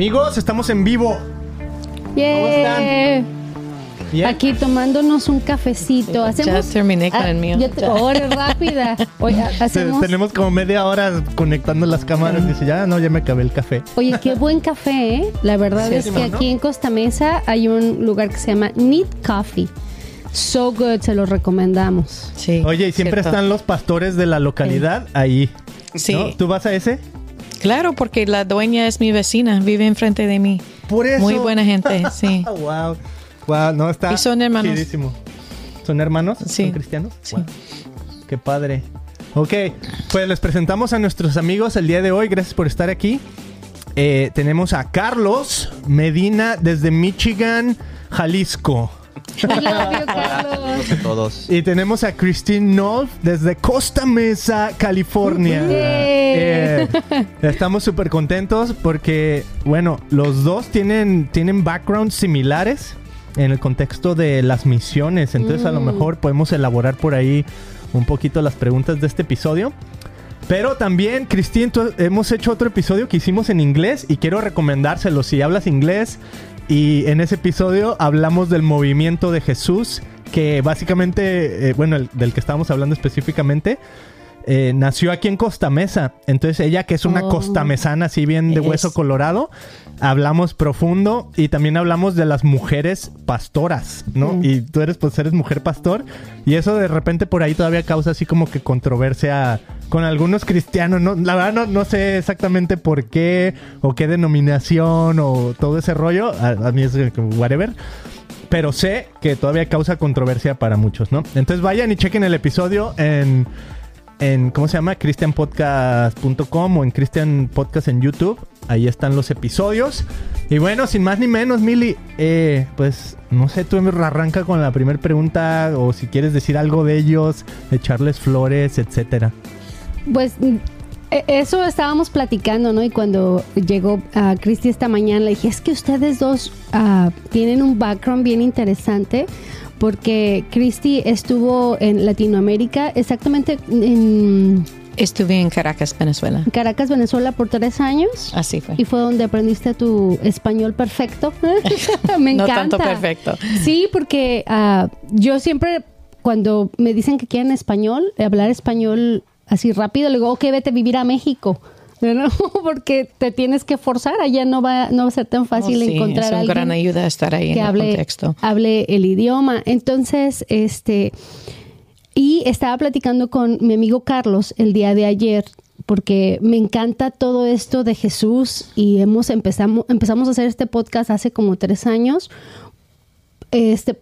Amigos, estamos en vivo. Yeah. Bien. Aquí tomándonos un cafecito. Hacemos, Ya terminé con Ah, el mío. yo eres rápida. Oye, Te- hacemos. Tenemos como media hora conectando las cámaras. Dice, ya no, ya me acabé el café. Oye, qué buen café, ¿eh? La verdad Sí, es que aquí en Costa Mesa hay un lugar que se llama Neat Coffee. So good, se los recomendamos. Sí. Oye, y siempre cierto. están los pastores de la localidad ahí. Sí. ¿no? ¿Tú vas a ese? Claro, porque la dueña es mi vecina, vive enfrente de mí. Por eso. Muy buena gente, sí. wow. Wow, no está. Y son hermanos. chidísimo. ¿Son hermanos? Sí. ¿Son cristianos? Sí. Wow. Qué padre. Ok, pues les presentamos a nuestros amigos el día de hoy. Gracias por estar aquí. Eh, tenemos a Carlos Medina desde Michigan, Jalisco. I love you, Carlos. a todos. Y tenemos a Christine Nolf desde Costa Mesa, California. Eh, estamos súper contentos porque, bueno, los dos tienen, tienen backgrounds similares en el contexto de las misiones. Entonces, a lo mejor podemos elaborar por ahí un poquito las preguntas de este episodio. Pero también, Christine, tú- hemos hecho otro episodio que hicimos en inglés y quiero recomendárselo si hablas inglés. Y en ese episodio hablamos del movimiento de Jesús, que básicamente, eh, bueno, el- del que estábamos hablando específicamente, eh, nació aquí en Costa Mesa. Entonces ella, que es una Oh. costamesana así bien de hueso Es- colorado, hablamos profundo y también hablamos de las mujeres pastoras, ¿no? Mm. Y tú eres, pues eres mujer pastor y eso de repente por ahí todavía causa así como que controversia con algunos cristianos, ¿no? La verdad no, no sé exactamente por qué o qué denominación o todo ese rollo, a, a mí es como whatever. Pero sé que todavía causa controversia para muchos, ¿no? Entonces vayan y chequen el episodio en en ¿cómo se llama? christianpodcast.com o en Christian Podcast en YouTube. Ahí están los episodios. Y bueno, sin más ni menos, Mili, eh, pues no sé, tú arranca con la primera pregunta o si quieres decir algo de ellos, echarles flores, etcétera. Pues e- eso estábamos platicando, ¿no? Y cuando llegó a Cristi esta mañana, le dije, es que ustedes dos ah, tienen un background bien interesante. Porque Cristi estuvo en Latinoamérica, exactamente en Estuve en Caracas, Venezuela. Caracas, Venezuela, por tres años. Así fue. Y fue donde aprendiste tu español perfecto. Me no encanta. tanto perfecto. Sí, porque ah, yo siempre, cuando me dicen que quieren español, hablar español así rápido, le digo, ok, vete a vivir a México. ¿No? Porque te tienes que forzar, allá no va, no va a ser tan fácil Oh, sí, encontrar es una gran ayuda estar ahí que en el hable, contexto. hable el idioma. Entonces, este, y estaba platicando con mi amigo Carlos el día de ayer porque me encanta todo esto de Jesús y hemos empezamos, empezamos a hacer este podcast hace como tres años este,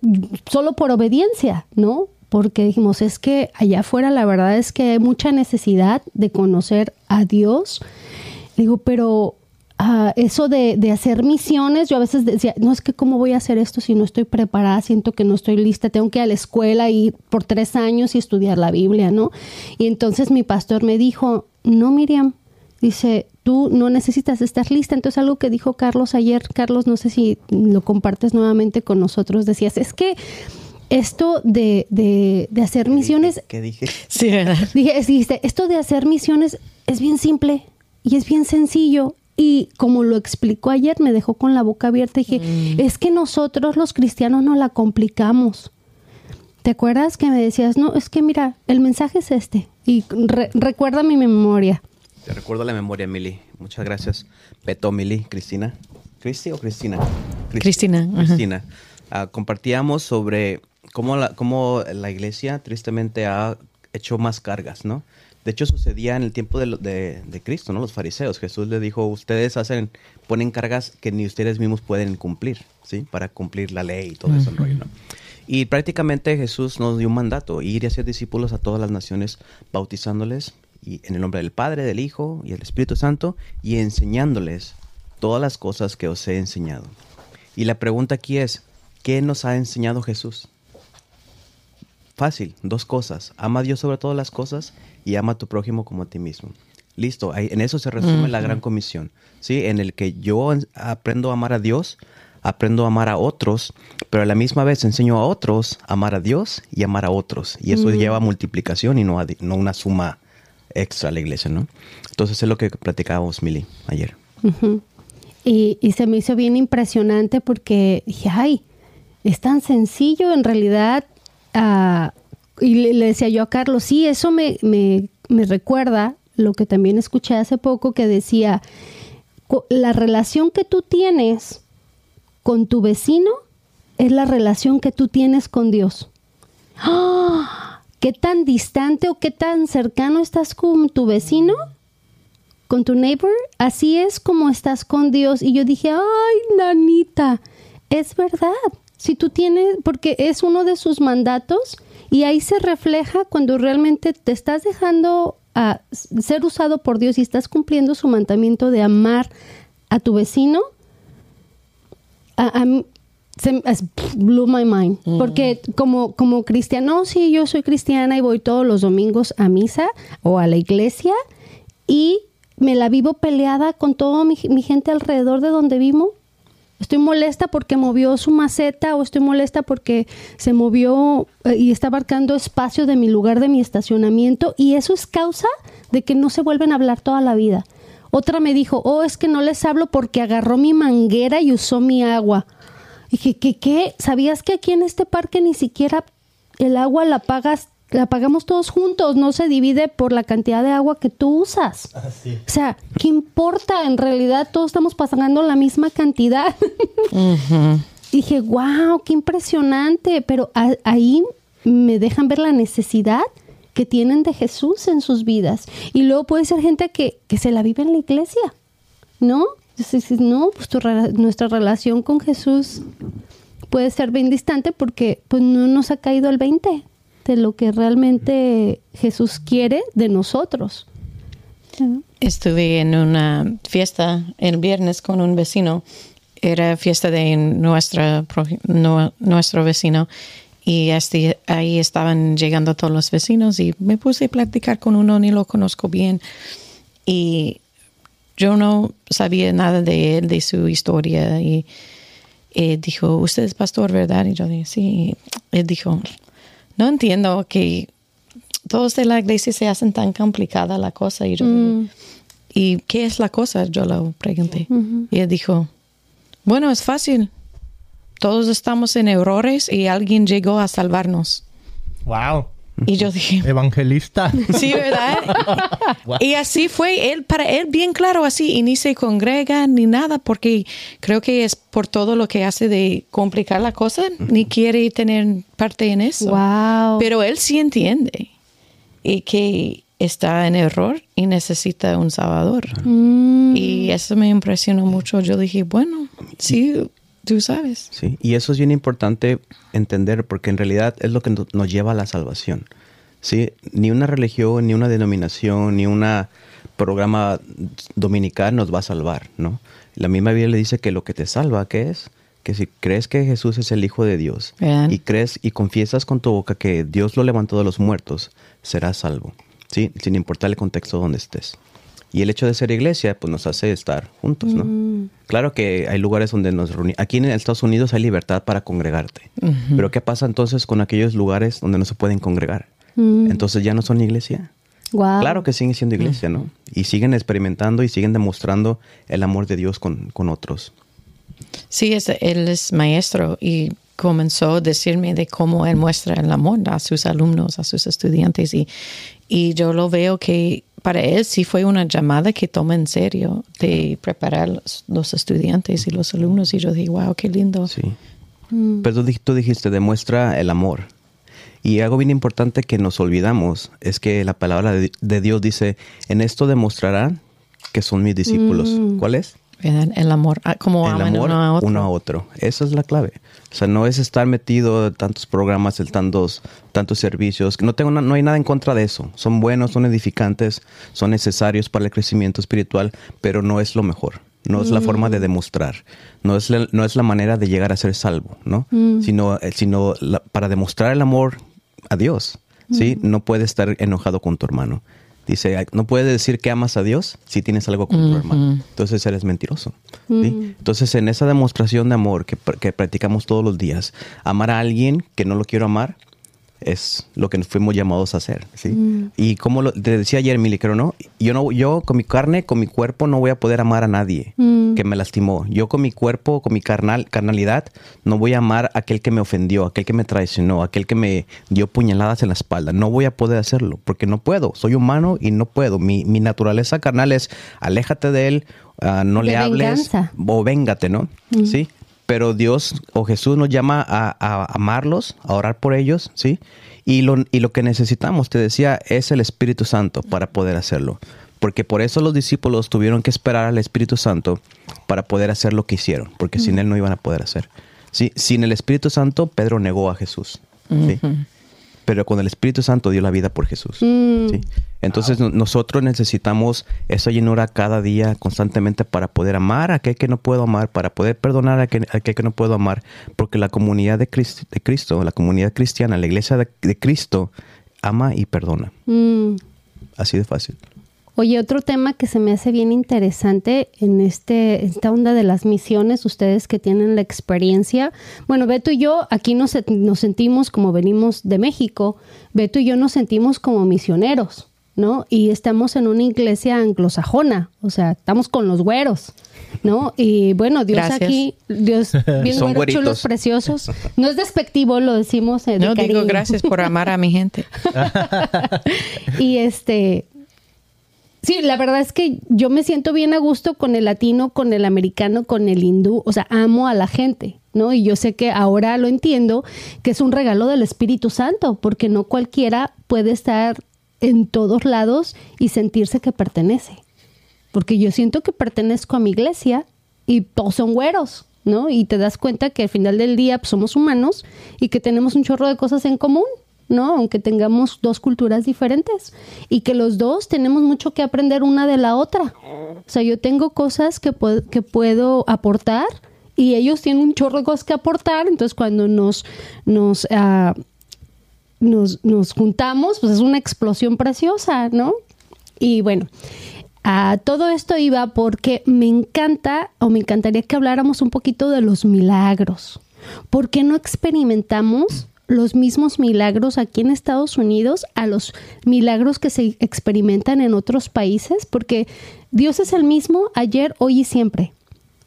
solo por obediencia, ¿no? Porque dijimos, es que allá afuera la verdad es que hay mucha necesidad de conocer a Dios. Digo, pero ah, eso de, de hacer misiones, yo a veces decía, no es que cómo voy a hacer esto si no estoy preparada, siento que no estoy lista, tengo que ir a la escuela y ir por tres años y estudiar la Biblia, ¿no? Y entonces mi pastor me dijo, no, Miriam, dice, tú no necesitas estar lista. Entonces algo que dijo Carlos ayer, Carlos, no sé si lo compartes nuevamente con nosotros, decías, es que esto de, de, de hacer misiones ¿Qué dije? Sí, ¿verdad? Dije, dijiste, esto de hacer misiones es bien simple y es bien sencillo. Y como lo explicó ayer, me dejó con la boca abierta. Dije, es que nosotros los cristianos no la complicamos. ¿Te acuerdas que me decías, no, es que mira, el mensaje es este? Y re- recuerda mi memoria. Te recuerdo la memoria, Mili. Muchas gracias. Beto, Mili, Cristina. ¿Cristi o Cristina? Cris- Cristina. Cristina. Ah, compartíamos sobre cómo la, cómo la iglesia tristemente ha hecho más cargas, ¿no? De hecho, sucedía en el tiempo de, de- de Cristo, ¿no? Los fariseos. Jesús le dijo, ustedes hacen, ponen cargas que ni ustedes mismos pueden cumplir, ¿sí? Para cumplir la ley y todo eso el rollo, ¿no? Y prácticamente Jesús nos dio un mandato, ir y hacer discípulos a todas las naciones, bautizándoles y en el nombre del Padre, del Hijo y del Espíritu Santo, y enseñándoles todas las cosas que os he enseñado. Y la pregunta aquí es, ¿qué nos ha enseñado Jesús? Fácil, dos cosas. Ama a Dios sobre todas las cosas y ama a tu prójimo como a ti mismo. Listo, ahí- en eso se resume la gran comisión, ¿sí? En el que yo en- aprendo a amar a Dios, aprendo a amar a otros, pero a la misma vez enseño a otros a amar a Dios y amar a otros. Y eso lleva a multiplicación y no, a no una suma extra a la iglesia, ¿no? Entonces es lo que platicábamos, Mili, ayer. Y, y se me hizo bien impresionante porque dije, ay, es tan sencillo en realidad. Ah, y le, decía yo a Carlos, sí, eso me, me, me recuerda lo que también escuché hace poco que decía, la relación que tú tienes con tu vecino es la relación que tú tienes con Dios. ¡Ah! ¿Qué tan distante o qué tan cercano estás con tu vecino? ¿Con tu neighbor? Así es como estás con Dios. Y yo dije, ay, nanita, es verdad. Si tú tienes, porque es uno de sus mandatos y ahí se refleja cuando realmente te estás dejando a ser usado por Dios y estás cumpliendo su mandamiento de amar a tu vecino. A- se, blew my mind. Porque como, como cristiano, no, sí, yo soy cristiana y voy todos los domingos a misa o a la iglesia y me la vivo peleada con toda mi, mi gente alrededor de donde vivo. Estoy molesta porque movió su maceta o estoy molesta porque se movió eh, y está abarcando espacio de mi lugar de mi estacionamiento y eso es causa de que no se vuelven a hablar toda la vida. Otra me dijo, oh, es que no les hablo porque agarró mi manguera y usó mi agua. Dije, ¿qué, qué? ¿Sabías que aquí en este parque ni siquiera el agua la pagas, la pagamos todos juntos? No se divide por la cantidad de agua que tú usas. O sea, ¿qué importa? En realidad todos estamos pagando la misma cantidad. Dije, wow, qué impresionante. Pero a- ahí me dejan ver la necesidad que tienen de Jesús en sus vidas. Y luego puede ser gente que, que se la vive en la iglesia, ¿no? Entonces, dices, no, pues tu rela- nuestra relación con Jesús puede ser bien distante porque pues no nos ha caído el 20 de lo que realmente Jesús quiere de nosotros. ¿no? Estuve en una fiesta el viernes con un vecino. Era fiesta de nuestra, no- nuestro vecino. Y ahí estaban llegando todos los vecinos y me puse a platicar con uno, ni lo conozco bien. Y yo no sabía nada de él, de su historia. Y él dijo, usted es pastor, ¿verdad? Y yo dije, sí. Él dijo, no entiendo que todos de la iglesia se hacen tan complicada la cosa. Y yo dije, ¿y qué es la cosa? Yo lo pregunté. Y él dijo, bueno, es fácil. Todos estamos en errores y alguien llegó a salvarnos. Wow. Y yo dije, Evangelista. Sí, ¿verdad? Y así fue, él, para él bien claro así, y ni se congrega ni nada, porque creo que es por todo lo que hace de complicar la cosa, ni quiere tener parte en eso. Wow. Pero él sí entiende y que está en error y necesita un salvador. Mm. Y eso me impresionó mucho. Yo dije, bueno, sí, tú sabes. Sí, y eso es bien importante entender porque en realidad es lo que no- nos lleva a la salvación. ¿sí? Ni una religión, ni una denominación, ni un programa dominical nos va a salvar, ¿no? La misma Biblia dice que lo que te salva, ¿qué es? Que si crees que Jesús es el Hijo de Dios y crees y confiesas con tu boca que Dios lo levantó de los muertos, serás salvo, ¿sí? Sin importar el contexto donde estés. Y el hecho de ser iglesia, pues nos hace estar juntos, ¿no? Claro que hay lugares donde nos reunimos. Aquí en Estados Unidos hay libertad para congregarte. Pero ¿qué pasa entonces con aquellos lugares donde no se pueden congregar? Entonces ya no son iglesia. Wow. Claro que siguen siendo iglesia, ¿no? Y siguen experimentando y siguen demostrando el amor de Dios con, con otros. Sí, es, él es maestro y comenzó a decirme de cómo él muestra el amor a sus alumnos, a sus estudiantes. Y, y yo lo veo que para él sí fue una llamada que toma en serio de preparar los, los estudiantes y los alumnos. Y yo dije, wow, qué lindo. Sí. Pero tú, di- tú dijiste, demuestra el amor. Y algo bien importante que nos olvidamos es que la palabra de, de Dios dice, en esto demostrarán que son mis discípulos. ¿Cuál es? ¿Verdad? El amor, ah, como el aman amor uno a otro. uno a otro. Esa es la clave. O sea, no es estar metido en tantos programas, en tantos, tantos servicios. No, tengo no hay nada en contra de eso. Son buenos, son edificantes, son necesarios para el crecimiento espiritual, pero no es lo mejor. No es la forma de demostrar. No es la, no es la manera de llegar a ser salvo, ¿no? Sino, eh, sino la- para demostrar el amor a Dios, ¿sí? No puedes estar enojado con tu hermano. Dice, "Ay, no puedes decir que amas a Dios si tienes algo con tu hermano. Entonces eres mentiroso. ¿sí? Entonces, en esa demostración de amor que, que practicamos todos los días, amar a alguien que no lo quiero amar, es lo que fuimos llamados a hacer, ¿sí? Y como lo, te decía ayer, Mili, creo, ¿no? Yo, no, yo con mi carne, con mi cuerpo, no voy a poder amar a nadie que me lastimó. Yo con mi cuerpo, con mi carnal, carnalidad, no voy a amar a aquel que me ofendió, aquel que me traicionó, aquel que me dio puñaladas en la espalda. No voy a poder hacerlo, porque no puedo. Soy humano y no puedo. Mi, mi naturaleza carnal es, aléjate de él, ah, no De le hables, venganza. o véngate, ¿no? Sí. Pero Dios o Jesús nos llama a, a amarlos, a orar por ellos, ¿sí? Y lo, y lo que necesitamos, te decía, es el Espíritu Santo para poder hacerlo. Porque por eso los discípulos tuvieron que esperar al Espíritu Santo para poder hacer lo que hicieron, porque sin Él no iban a poder hacer. Sí, sin el Espíritu Santo, Pedro negó a Jesús. ¿sí? Pero con el Espíritu Santo dio la vida por Jesús. Mm. ¿sí? Entonces no- nosotros necesitamos esa llenura cada día constantemente para poder amar a aquel que no puedo amar, para poder perdonar a aquel, a aquel que no puedo amar, porque la comunidad de Cristo, de Cristo, la comunidad cristiana, la iglesia de, de Cristo, ama y perdona. Mm. Así de fácil. Oye, otro tema que se me hace bien interesante en este, esta onda de las misiones, ustedes que tienen la experiencia. Bueno, Beto y yo aquí nos, nos sentimos como venimos de México, Beto y yo nos sentimos como misioneros, ¿no? Y estamos en una iglesia anglosajona, o sea, estamos con los güeros, ¿no? Y bueno, Dios Gracias. aquí, Dios, bien Son chulos, preciosos. No es despectivo, lo decimos eh, de No cariño. digo gracias por amar a mi gente. Y este, sí, la verdad es que yo me siento bien a gusto con el latino, con el americano, con el hindú, o sea, amo a la gente, ¿no? Y yo sé que ahora lo entiendo, que es un regalo del Espíritu Santo, porque no cualquiera puede estar en todos lados y sentirse que pertenece. Porque yo siento que pertenezco a mi iglesia y todos son güeros, ¿no? Y te das cuenta que al final del día pues, somos humanos y que tenemos un chorro de cosas en común, ¿no? Aunque tengamos dos culturas diferentes y que los dos tenemos mucho que aprender una de la otra. O sea, yo tengo cosas que puedo, que puedo aportar y ellos tienen un chorro de cosas que aportar, entonces cuando nos, nos, ah, nos, nos juntamos, pues es una explosión preciosa, ¿no? Y bueno, a todo esto iba porque me encanta o me encantaría que habláramos un poquito de los milagros. ¿Por qué no experimentamos los mismos milagros aquí en Estados Unidos a los milagros que se experimentan en otros países? Porque Dios es el mismo ayer, hoy y siempre.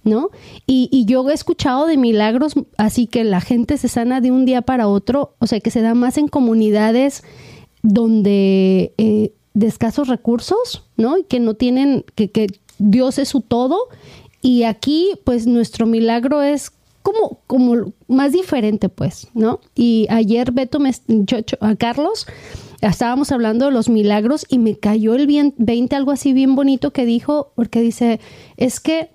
¿no? Y, y yo he escuchado de milagros, así que la gente se sana de un día para otro, o sea, que se da más en comunidades donde eh, de escasos recursos, ¿no? Y que no tienen, que, que Dios es su todo. Y aquí, pues, nuestro milagro es como, como más diferente, pues, ¿no? Y ayer Beto me, a Carlos, estábamos hablando de los milagros y me cayó el bien, 20, algo así bien bonito que dijo, porque dice, es que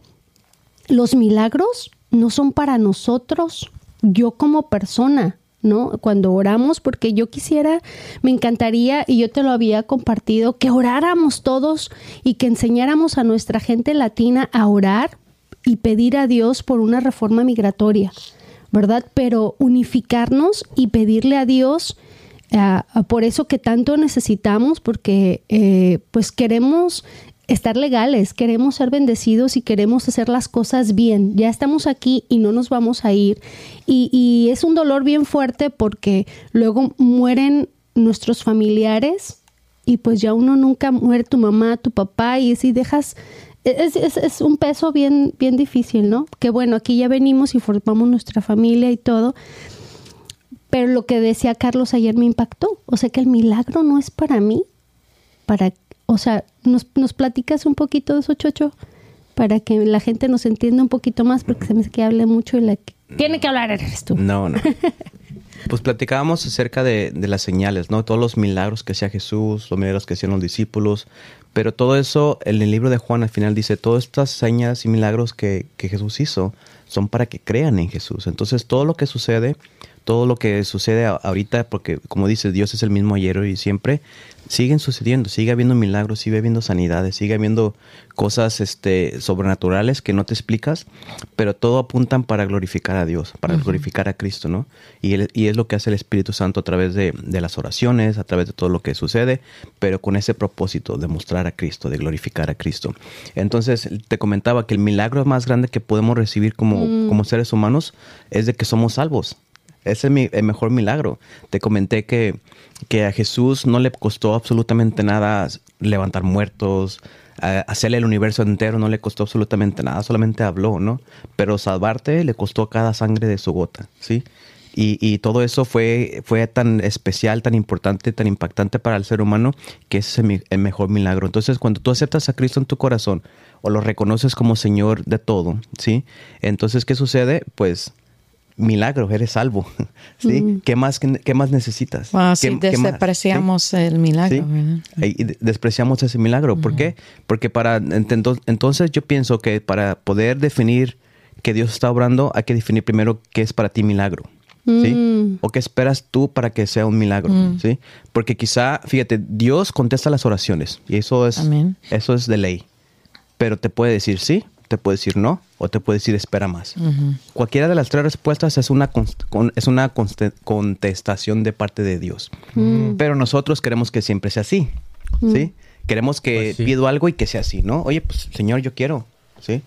los milagros no son para nosotros, yo como persona, ¿no? Cuando oramos, porque yo quisiera, me encantaría, y yo te lo había compartido, que oráramos todos y que enseñáramos a nuestra gente latina a orar y pedir a Dios por una reforma migratoria, ¿verdad? Pero unificarnos y pedirle a Dios ah, por eso que tanto necesitamos, porque eh, pues queremos estar legales, queremos ser bendecidos y queremos hacer las cosas bien. Ya estamos aquí y no nos vamos a ir. Y, y es un dolor bien fuerte porque luego mueren nuestros familiares y pues ya uno nunca muere tu mamá, tu papá y si dejas... Es, es- es un peso bien, bien difícil, ¿no? Que bueno, aquí ya venimos y formamos nuestra familia y todo. Pero lo que decía Carlos ayer me impactó. O sea que el milagro no es para mí, para, o sea, nos, nos platicas un poquito de eso, Chocho, para que la gente nos entienda un poquito más, porque se me hace que hable mucho y la que tiene que hablar eres tú. No, no. Pues platicábamos acerca de, de las señales, ¿no? Todos los milagros que hacía Jesús, los milagros que hacían los discípulos, pero todo eso, en el libro de Juan al final dice, todas estas señas y milagros que, que Jesús hizo son para que crean en Jesús. Entonces todo lo que sucede, todo lo que sucede ahorita, porque como dice, Dios es el mismo ayer hoy y siempre, siguen sucediendo, sigue habiendo milagros, sigue habiendo sanidades, sigue habiendo cosas este, sobrenaturales que no te explicas, pero todo apuntan para glorificar a Dios, para glorificar a Cristo, ¿no? Y, él- y es lo que hace el Espíritu Santo a través de, de las oraciones, a través de todo lo que sucede, pero con ese propósito de mostrar a Cristo, de glorificar a Cristo. Entonces, te comentaba que el milagro más grande que podemos recibir como, como seres humanos es de que somos salvos. Ese es mi, el mejor milagro. Te comenté que, que a Jesús no le costó absolutamente nada levantar muertos, hacerle el universo entero no le costó absolutamente nada, solamente habló, ¿no? Pero salvarte le costó cada sangre de su gota, ¿sí? Y, y, todo eso fue, fue tan especial, tan importante, tan impactante para el ser humano, que ese es el, mejor milagro. Entonces, cuando tú aceptas a Cristo en tu corazón o lo reconoces como Señor de todo, ¿sí? Entonces, ¿qué sucede? Pues milagro, eres salvo. ¿sí? Mm. ¿Qué, más, qué, más necesitas? despreciamos el milagro. Y despreciamos ese milagro. ¿Por qué? Porque para entonces yo pienso que para poder definir que Dios está obrando, hay que definir primero qué es para ti milagro. ¿Sí? Mm. O qué esperas tú para que sea un milagro, mm. ¿sí? Porque quizá, fíjate, Dios contesta las oraciones y eso es, eso es de ley. Pero te puede decir sí te puede decir no o te puede decir espera más. Cualquiera de las tres respuestas es una, es una contestación de parte de Dios. Mm. Pero nosotros queremos que siempre sea así, mm. ¿sí? Queremos que pues pido algo y que sea así, ¿no? Oye, pues Señor, yo quiero, ¿sí?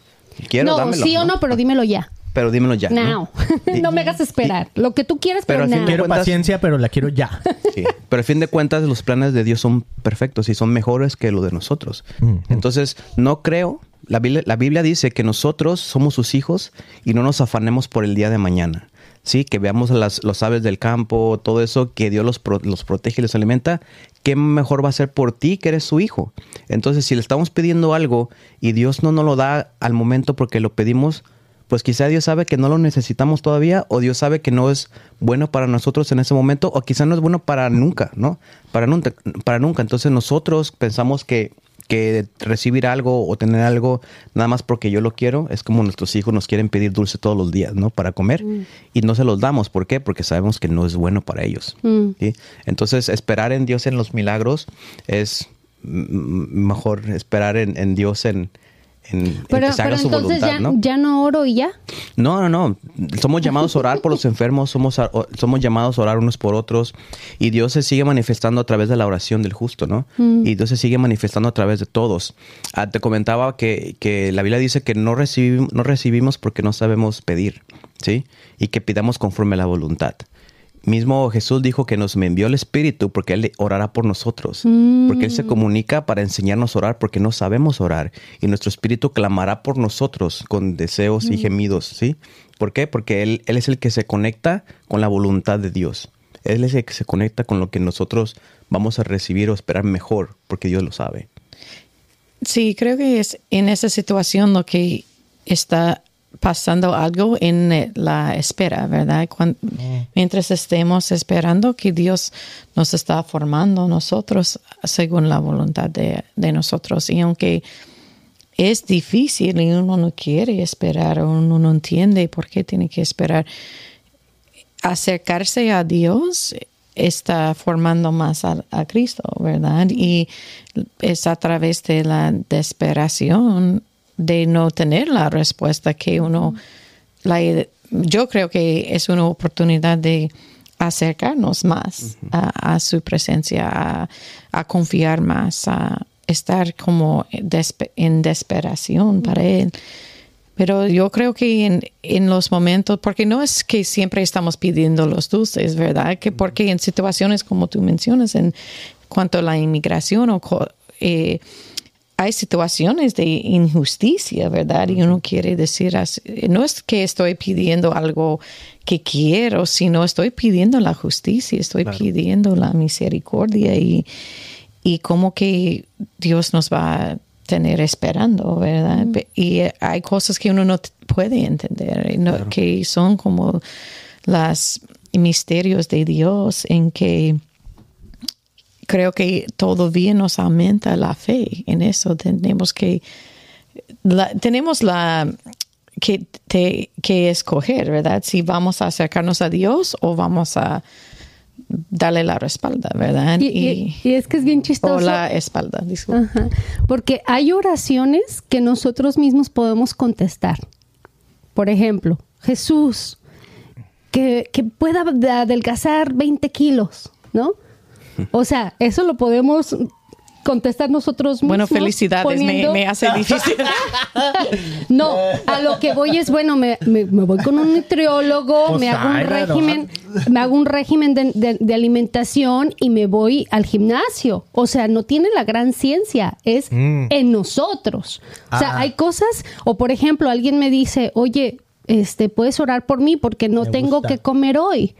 Quiero, no, sí o no, pero dímelo ya. Pero dímelo ya. No, no, me hagas esperar. Lo que tú quieres, pero, pero Quiero paciencia, pero la quiero ya. Sí. Pero al fin de cuentas, los planes de Dios son perfectos y son mejores que los de nosotros. Entonces, no creo la Biblia, dice que nosotros somos sus hijos y no nos afanemos por el día de mañana. Sí, que veamos las, los aves del campo, todo eso, que Dios los, los protege y los alimenta. ¿Qué mejor va a ser por ti que eres su hijo? Entonces, si le estamos pidiendo algo y Dios no nos lo da al momento porque lo pedimos, pues quizá Dios sabe que no lo necesitamos todavía o Dios sabe que no es bueno para nosotros en ese momento o quizá no es bueno para nunca, ¿no? Para nunca. Para nunca. Entonces nosotros pensamos que que recibir algo o tener algo nada más porque yo lo quiero es como nuestros hijos nos quieren pedir dulce todos los días, ¿no? Para comer mm. y no se los damos. ¿Por qué? Porque sabemos que no es bueno para ellos. Mm. Entonces, esperar en Dios en los milagros es mejor esperar en Dios en, pero, entonces ya, ¿no? ya no oro y ya. No, no, no. Somos llamados a orar por los enfermos, somos, somos llamados a orar unos por otros y Dios se sigue manifestando a través de la oración del justo, ¿no? Mm. Y Dios se sigue manifestando a través de todos. Ah, te comentaba que, que, la Biblia dice que no recibimos, no recibimos porque no sabemos pedir, ¿sí? Y que pidamos conforme a la voluntad mismo Jesús dijo que nos envió el Espíritu porque Él orará por nosotros. Porque Él se mm. comunica para enseñarnos a orar porque no sabemos orar. Y nuestro Espíritu clamará por nosotros con deseos y mm. gemidos, ¿sí? ¿Por qué? Porque él, él es el que se conecta con la voluntad de Dios. Él es el que se conecta con lo que nosotros vamos a recibir o esperar mejor, porque Dios lo sabe. Sí, creo que es en esa situación lo que está pasando algo en eh, la espera, ¿verdad? Mm. Mientras estemos esperando que Dios nos está formando nosotros según la voluntad de, nosotros. Y aunque es difícil y uno no quiere esperar o uno no entiende por qué tiene que esperar, acercarse a Dios está formando más a, a Cristo, ¿verdad? Y es a través de la desesperación de no tener la respuesta que uno, la, yo creo que es una oportunidad de acercarnos más a, su presencia, a, confiar más, a estar como en desesperación para Él. Pero yo creo que en, en, los momentos, porque no es que siempre estamos pidiendo los dulces, ¿verdad? Que porque en situaciones como tú mencionas, en cuanto a la inmigración o eh, hay situaciones de injusticia, ¿verdad? Y uno quiere decir, así, no es que estoy pidiendo algo que quiero, sino estoy pidiendo la justicia, estoy pidiendo la misericordia y, y como que Dios nos va a tener esperando, ¿verdad? Y hay cosas que uno no puede entender, que son como los misterios de Dios en que creo que todavía nos aumenta la fe en eso. Tenemos que, tenemos la que, que escoger, ¿verdad? Si vamos a acercarnos a Dios o vamos a darle la respalda, ¿verdad? Y, es que es bien chistoso. O la espalda, disculpa. Porque hay oraciones que nosotros mismos podemos contestar. Por ejemplo, Jesús, que, que pueda adelgazar 20 kilos, ¿no? O sea, eso lo podemos contestar nosotros mismos. Bueno, felicidades, me, poniendo- me hace difícil. No, a lo que voy es, bueno, me, me- me voy con un nutriólogo, Pues, me hago un régimen, me hago un régimen de, de- de alimentación y me voy al gimnasio. O sea, no tiene la gran ciencia, es Mm. en nosotros. O sea, Ah. hay cosas, o por ejemplo, alguien me dice, oye, este, puedes orar por mí porque no Me tengo gusta. que comer hoy.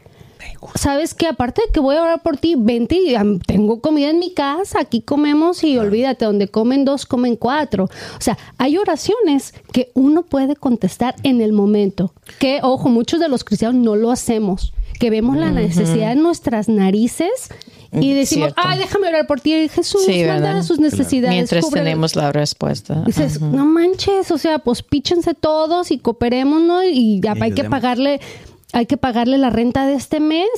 ¿Sabes qué? Aparte de que voy a orar por ti, vente y tengo comida en mi casa, aquí comemos y olvídate, donde comen dos, comen cuatro. O sea, hay oraciones que uno puede contestar en el momento. Que, ojo, muchos de los cristianos no lo hacemos. Que vemos la necesidad en nuestras narices y decimos, Cierto. ay, déjame orar por ti, Jesús, Sí, manda sus necesidades. Mientras cúbrele". tenemos la respuesta. Dices, no manches, o sea, pues píchense todos y cooperemos, ¿no? Y ya Y hay que pagarle, hay que pagarle la renta de este mes.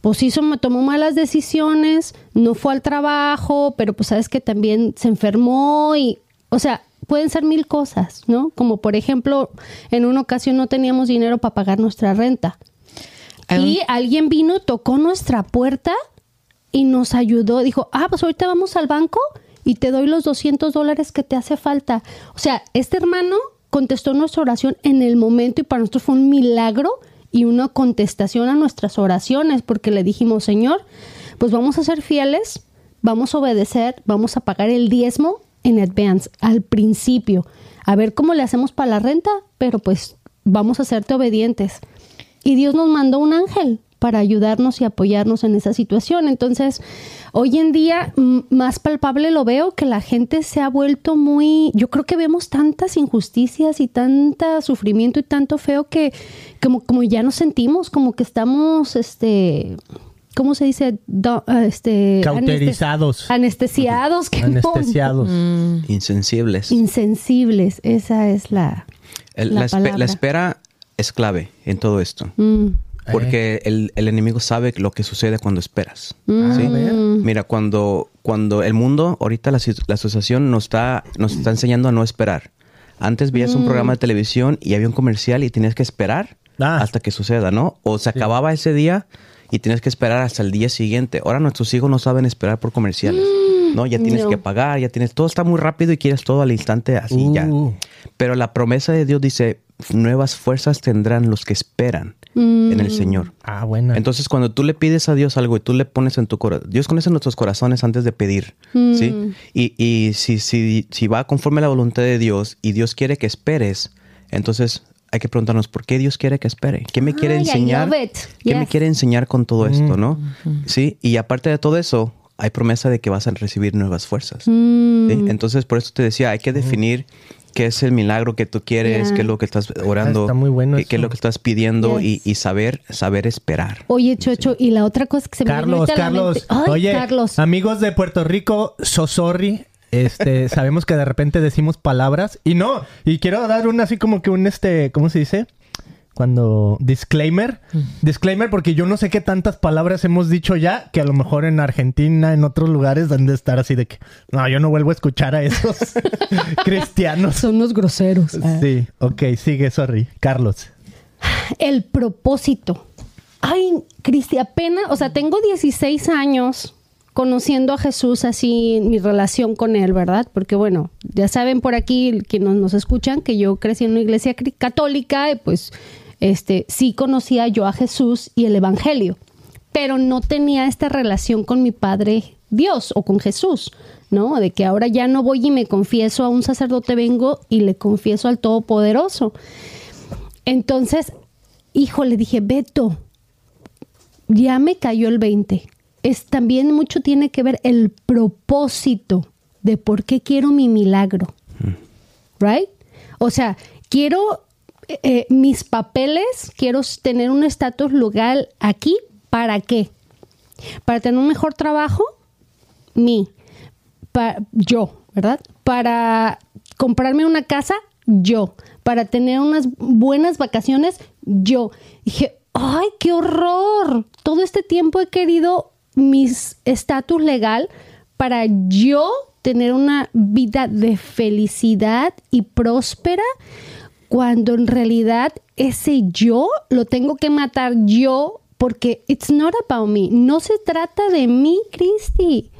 Pues hizo, me tomó malas decisiones, no fue al trabajo, pero pues sabes que también se enfermó y, o sea, pueden ser mil cosas, ¿no? Como por ejemplo, en una ocasión no teníamos dinero para pagar nuestra renta. Y alguien vino, tocó nuestra puerta y nos ayudó. Dijo, ah, pues ahorita vamos al banco y te doy los 200 dólares que te hace falta. O sea, este hermano contestó nuestra oración en el momento y para nosotros fue un milagro y una contestación a nuestras oraciones porque le dijimos, Señor, pues vamos a ser fieles, vamos a obedecer, vamos a pagar el diezmo en advance, al principio. A ver cómo le hacemos para la renta, pero pues vamos a serte obedientes. Y Dios nos mandó un ángel para ayudarnos y apoyarnos en esa situación. Entonces, hoy en día mm, más palpable lo veo que la gente se ha vuelto muy, yo creo que vemos tantas injusticias y tanta sufrimiento y tanto feo que como, como ya nos sentimos, como que estamos, este, ¿cómo se dice? Do- este, Cauterizados. Anestesiados. que no- Anestesiados. Insensibles. insensibles. Esa es la, El- la la, espe- palabra. la espera es clave en todo esto. Mm. Porque el, el enemigo sabe lo que sucede cuando esperas. Mm. Mira, cuando, cuando el mundo, ahorita la, la asociación nos está, nos está enseñando a no esperar. Antes veías Mm. un programa de televisión y había un comercial y tenías que esperar Ah. hasta que suceda, ¿no? O se acababa ese día y tienes que esperar hasta el día siguiente. Ahora nuestros hijos no saben esperar por comerciales, ¿no? Ya tienes no. que pagar, ya tienes... Todo está muy rápido y quieres todo al instante así ya. Uh. Pero la promesa de Dios dice, nuevas fuerzas tendrán los que esperan en el Señor. Ah, buena. Entonces, cuando tú le pides a Dios algo y tú le pones en tu corazón, Dios conoce nuestros corazones antes de pedir, ¿sí? Y, y si, si, si va conforme a la voluntad de Dios y Dios quiere que esperes, entonces hay que preguntarnos, ¿por qué Dios quiere que espere? ¿Qué me quiere Ay, enseñar? ¿Qué me quiere enseñar con todo esto, no? Sí, y aparte de todo eso, hay promesa de que vas a recibir nuevas fuerzas. ¿sí? Mm. Entonces, por eso te decía, hay que definir qué es el milagro que tú quieres, Ya. qué es lo que estás orando, Está muy bueno qué, qué es lo que estás pidiendo y, Yes. y saber, saber esperar. Oye, Chocho, y la otra cosa que se me vino Carlos, a la Carlos. mente- Ay, Oye, Carlos. amigos de Puerto Rico, so sorry. Este, sabemos que de repente decimos palabras y no, y quiero dar un así como que un este, ¿cómo se dice? Cuando disclaimer, disclaimer porque yo no sé qué tantas palabras hemos dicho ya que a lo mejor en Argentina, en otros lugares han de estar así de que no, yo no vuelvo a escuchar a esos cristianos. Son unos groseros. Sí, ok, sigue, sorry. Carlos. El propósito. Ay, Cristi, apenas, o sea, tengo 16 años conociendo a Jesús así, mi relación con él, ¿verdad? Porque bueno, ya saben por aquí quienes nos escuchan que yo crecí en una iglesia católica y pues este sí conocía yo a Jesús y el evangelio, pero no tenía esta relación con mi padre Dios o con Jesús, ¿no? De que ahora ya no voy y me confieso a un sacerdote, vengo y le confieso al Todopoderoso. Entonces, hijo, le dije, Beto, ya me cayó el 20. Es también mucho tiene que ver el propósito de por qué quiero mi milagro. Right? O sea, quiero eh, mis papeles, quiero tener un estatus legal aquí, ¿para qué? Para tener un mejor trabajo, mi, pa- yo, ¿verdad? Para comprarme una casa, yo. Para tener unas buenas vacaciones, yo. Dije, ay, qué horror. Todo este tiempo he querido mis estatus legal para yo tener una vida de felicidad y próspera cuando en realidad ese yo lo tengo que matar yo porque it's not about me. No se trata de mí, Cristi.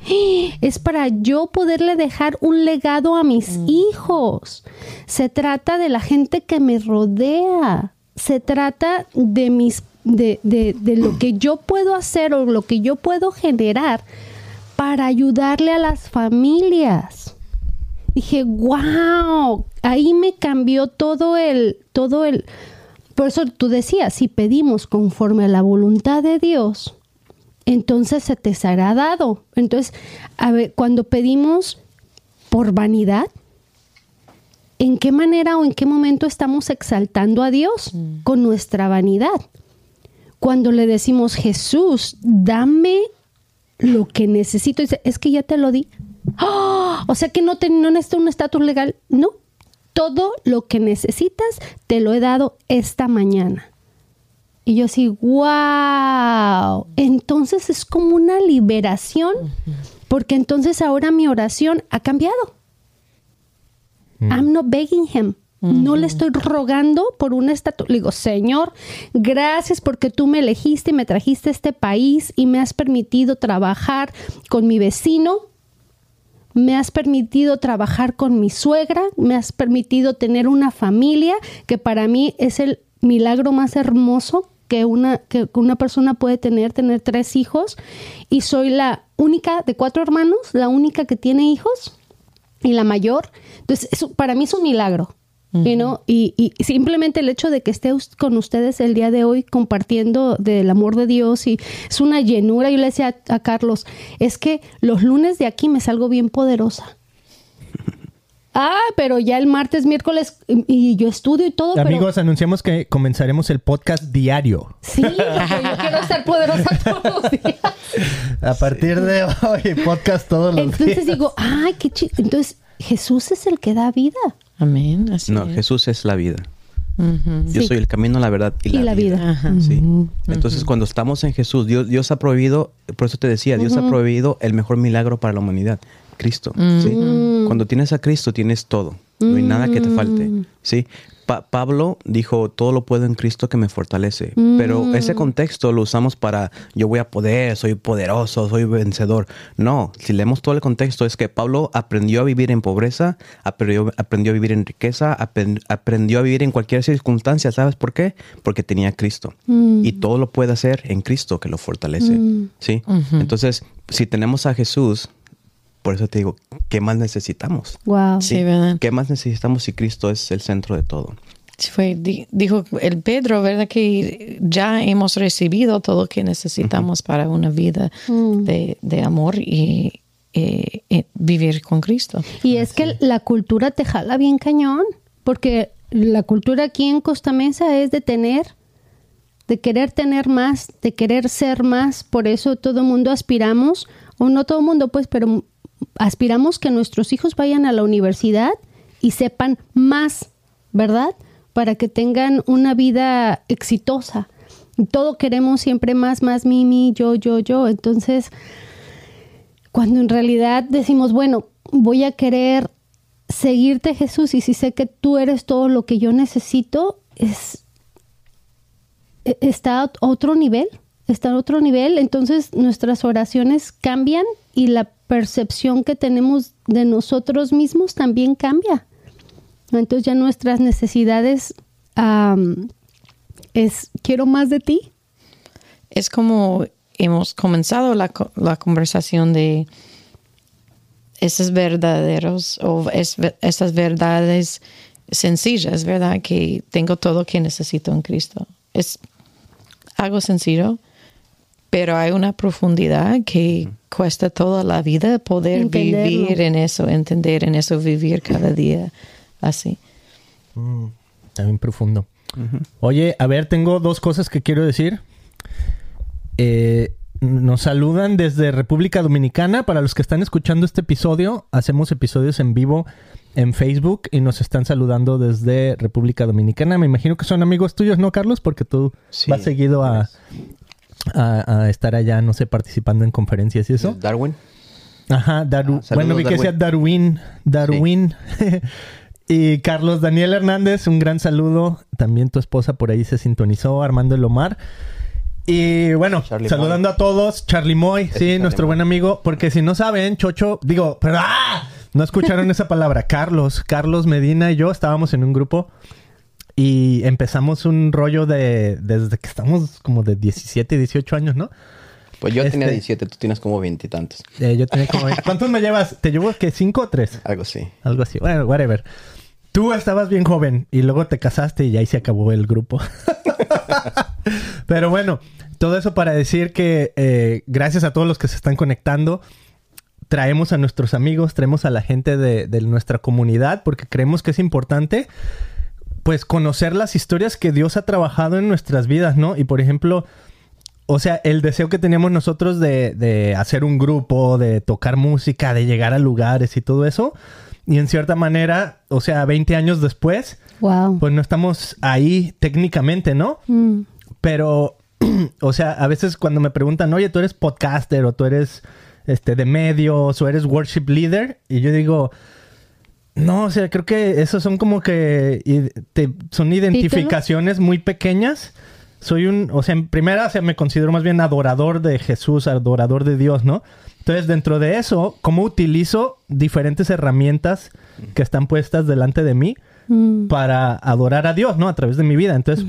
Es para yo poderle dejar un legado a mis hijos. Se trata de la gente que me rodea. Se trata de mis de, de, de lo que yo puedo hacer o lo que yo puedo generar para ayudarle a las familias. Dije, wow, ahí me cambió todo el, todo el, por eso tú decías, si pedimos conforme a la voluntad de Dios, entonces se te será dado. Entonces, a ver, cuando pedimos por vanidad, ¿en qué manera o en qué momento estamos exaltando a Dios con nuestra vanidad? Cuando le decimos, Jesús, dame lo que necesito, dice, es que ya te lo di. ¡Ah! O sea que no, te, no necesito un estatus legal. No, todo lo que necesitas te lo he dado esta mañana. Y yo así, wow. Entonces es como una liberación, porque entonces ahora mi oración ha cambiado. I'm not begging him. No le estoy rogando por un estatus. Le digo, Señor, gracias porque tú me elegiste y me trajiste a este país y me has permitido trabajar con mi vecino. Me has permitido trabajar con mi suegra. Me has permitido tener una familia que para mí es el milagro más hermoso que una, que una persona puede tener, tener tres hijos. Y soy la única de cuatro hermanos, la única que tiene hijos y la mayor. Entonces, eso para mí es un milagro. You know, y, y simplemente el hecho de que esté con ustedes el día de hoy compartiendo del amor de Dios y es una llenura. Yo le decía a, a Carlos, es que los lunes de aquí me salgo bien poderosa. Ah, pero ya el martes, miércoles y, yo estudio y todo. pero- Amigos, anunciamos que comenzaremos el podcast diario. sí, porque yo quiero ser poderosa todos los días. A partir de hoy, podcast todos los días. Entonces digo, ay, qué chido. Entonces, Jesús es el que da vida. Amén. Así No, es. Jesús es la vida. Yo Sí. soy el camino, la verdad y la, Y la vida. Ajá. Sí. Entonces, cuando estamos en Jesús, Dios, Dios ha prohibido, por eso te decía, Dios ha prohibido el mejor milagro para la humanidad, Cristo. ¿sí? Cuando tienes a Cristo, tienes todo. No hay nada que te falte. ¿sí? Pa- Pablo dijo, todo lo puedo en Cristo que me fortalece. Pero ese contexto lo usamos para, yo voy a poder, soy poderoso, soy vencedor. No, si leemos todo el contexto, es que Pablo aprendió a vivir en pobreza, aprendió, aprendió a vivir en riqueza, apren- aprendió a vivir en cualquier circunstancia. ¿Sabes por qué? Porque tenía a Cristo. Y todo lo puede hacer en Cristo que lo fortalece. ¿sí? Entonces, si tenemos a Jesús, por eso te digo, ¿qué más necesitamos? Wow. Sí, ¿verdad? ¿Qué más necesitamos si Cristo es el centro de todo? Sí, Fue, di- dijo el Pedro, ¿verdad? Que ya hemos recibido todo lo que necesitamos para una vida de, de amor y, eh, eh, vivir con Cristo. Y es que la cultura te jala bien cañón, porque la cultura aquí en Costa Mesa es de tener, de querer tener más, de querer ser más. Por eso todo el mundo aspiramos, o no todo el mundo, pues, pero aspiramos que nuestros hijos vayan a la universidad y sepan más, ¿verdad? Para que tengan una vida exitosa. Todo queremos siempre más, más, mi, mi, yo, yo, yo. Entonces, cuando en realidad decimos, bueno, voy a querer seguirte Jesús y si sé que tú eres todo lo que yo necesito, es e- está a otro nivel, está a otro nivel, entonces nuestras oraciones cambian y la percepción que tenemos de nosotros mismos también cambia. Entonces ya nuestras necesidades es quiero más de ti. Es como hemos comenzado la, la conversación de esos verdaderos o es, esas verdades sencillas, ¿verdad? Que tengo todo que necesito en Cristo. Es algo sencillo, pero hay una profundidad que cuesta toda la vida poder Entenderlo. vivir en eso, entender en eso, vivir cada día así. Está bien profundo. Oye, a ver, tengo dos cosas que quiero decir. Eh, nos saludan desde República Dominicana. Para los que están escuchando este episodio, hacemos episodios en vivo en Facebook y nos están saludando desde República Dominicana. Me imagino que son amigos tuyos, ¿no, Carlos? Porque tú Sí, vas seguido a, a- a estar allá, no sé, participando en conferencias y eso. Darwin. Ajá, Daru Ah, saludos, bueno, vi que decía Darwin. Darwin. y Carlos Daniel Hernández, un gran saludo. También tu esposa por ahí se sintonizó, Armando Elomar. Y bueno, Charlie saludando a todos, Charlie Moy, sí, Charlie nuestro Moy. buen amigo, porque si no saben, Chocho, digo, pero ¡ah! no escucharon esa palabra, Carlos, Carlos Medina y yo estábamos en un grupo y empezamos un rollo de, desde que estamos como de 17, 18 años, ¿no? Pues yo tenía Este- 17, tú tienes como 20 y tantos. Eh, yo tenía como... ¿Cuántos me llevas? ¿Te llevo que cinco o tres? Algo así. Algo así. Bueno, whatever. Tú estabas bien joven y luego te casaste y ahí se acabó el grupo. Pero bueno, todo eso para decir que eh, gracias a todos los que se están conectando, traemos a nuestros amigos, traemos a la gente de, de nuestra comunidad porque creemos que es importante pues conocer las historias que Dios ha trabajado en nuestras vidas, ¿no? Y por ejemplo, o sea, el deseo que teníamos nosotros de, de hacer un grupo, de tocar música, de llegar a lugares y todo eso. Y en cierta manera, o sea, 20 años después, Wow. pues no estamos ahí técnicamente, ¿no? Mm. Pero, o sea, a veces cuando me preguntan, oye, tú eres podcaster o tú eres este, de medios o eres worship leader, y yo digo, no, o sea, creo que esos son como que te- son identificaciones muy pequeñas. Soy un, o sea, en primera, o sea, me considero más bien adorador de Jesús, adorador de Dios, ¿no? Entonces, dentro de eso, ¿cómo utilizo diferentes herramientas que están puestas delante de mí Mm. para adorar a Dios, ¿no? A través de mi vida. Entonces,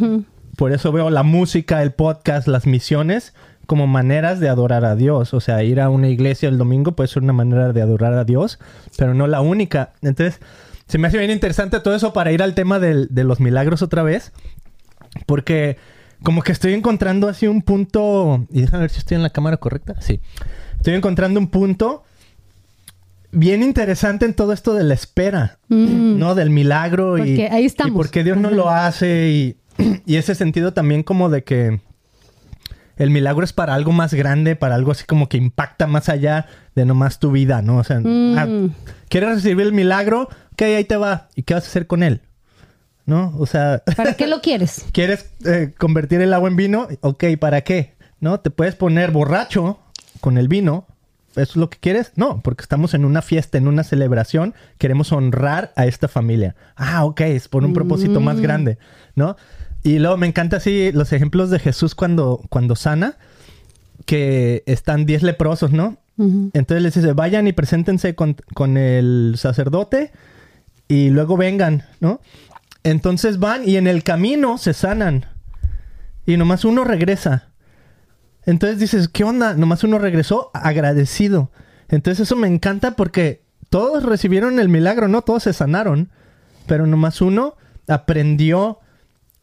por eso veo la música, el podcast, las misiones como maneras de adorar a Dios. O sea, ir a una iglesia el domingo puede ser una manera de adorar a Dios, pero no la única. Entonces, se me hace bien interesante todo eso para ir al tema del- de los milagros otra vez. Porque como que estoy encontrando así un punto... Y déjame ver si estoy en la cámara correcta. Sí. Estoy encontrando un punto bien interesante en todo esto de la espera, ¿no? Del milagro y... Porque ahí estamos. Y porque Dios no lo hace y, y ese sentido también como de que el milagro es para algo más grande, para algo así como que impacta más allá de nomás tu vida, ¿no? O sea, Mm. ah, ¿quieres recibir el milagro? Ok, ahí te va. ¿Y qué vas a hacer con él? ¿No? O sea... ¿Para qué lo quieres? ¿Quieres eh, convertir el agua en vino? Ok, ¿para qué? ¿No? Te puedes poner borracho con el vino. ¿Eso es lo que quieres? No, porque estamos en una fiesta, en una celebración. Queremos honrar a esta familia. Ah, ok, es por un propósito más grande, ¿no? Y luego me encanta así los ejemplos de Jesús cuando, cuando sana, que están 10 leprosos, ¿no? Entonces les dice, vayan y preséntense con, con el sacerdote y luego vengan, ¿no? Entonces van y en el camino se sanan. Y nomás uno regresa. Entonces dices, ¿qué onda? Nomás uno regresó agradecido. Entonces eso me encanta porque todos recibieron el milagro, ¿no? Todos se sanaron. Pero nomás uno aprendió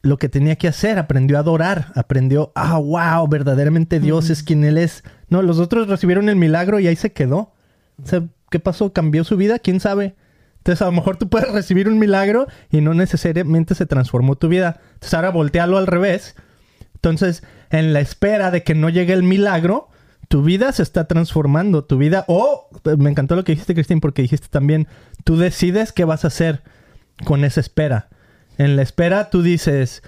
lo que tenía que hacer, aprendió a adorar, aprendió, ah, wow, verdaderamente Dios es quien Él es. No, los otros recibieron el milagro y ahí se quedó. O sea, ¿qué pasó? ¿Cambió su vida? ¿Quién sabe? Entonces, a lo mejor tú puedes recibir un milagro y no necesariamente se transformó tu vida. Entonces, ahora voltealo al revés. Entonces, en la espera de que no llegue el milagro, tu vida se está transformando. Tu vida, o me encantó lo que dijiste, Cristín, porque dijiste también, tú decides qué vas a hacer con esa espera. En la espera, tú dices,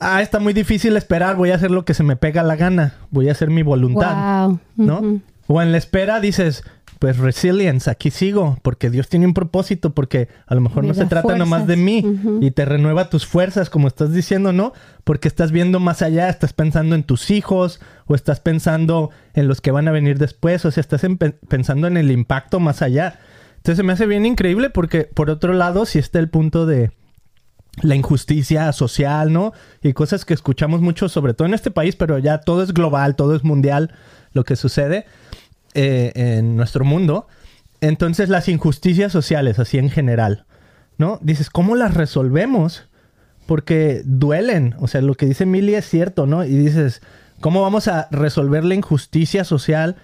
ah, está muy difícil esperar, voy a hacer lo que se me pega la gana, voy a hacer mi voluntad. Wow. ¿no? O en la espera dices, pues resilience, aquí sigo, porque Dios tiene un propósito, porque a lo mejor Me no se trata nomás de mí y te renueva tus fuerzas, como estás diciendo, ¿no? Porque estás viendo más allá, estás pensando en tus hijos o estás pensando en los que van a venir después, o sea, estás en- pensando en el impacto más allá. Entonces se me hace bien increíble porque por otro lado, si está el punto de la injusticia social, ¿no? Y cosas que escuchamos mucho, sobre todo en este país, pero ya todo es global, todo es mundial, lo que sucede eh, en nuestro mundo. Entonces las injusticias sociales, así en general, ¿no? Dices, ¿cómo las resolvemos? Porque duelen, o sea, lo que dice Millie es cierto, ¿no? Y dices, ¿cómo vamos a resolver la injusticia social?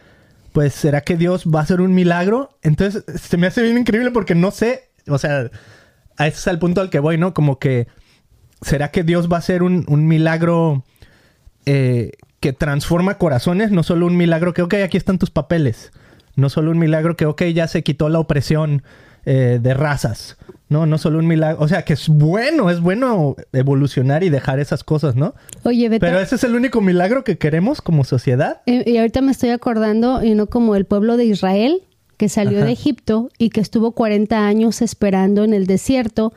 Pues, ¿será que Dios va a hacer un milagro? Entonces, se me hace bien increíble porque no sé, o sea, ese es el punto al que voy, ¿no? Como que, ¿será que Dios va a hacer un, un milagro eh, que transforma corazones? No solo un milagro que, ok, aquí están tus papeles. No solo un milagro que, ok, ya se quitó la opresión eh, de razas. No, no solo un milagro. O sea, que es bueno, es bueno evolucionar y dejar esas cosas, ¿no? Oye, Beto. Pero ese es el único milagro que queremos como sociedad. Eh, Y ahorita me estoy acordando, y no como el pueblo de Israel, que salió Ajá. de Egipto y que estuvo 40 años esperando en el desierto.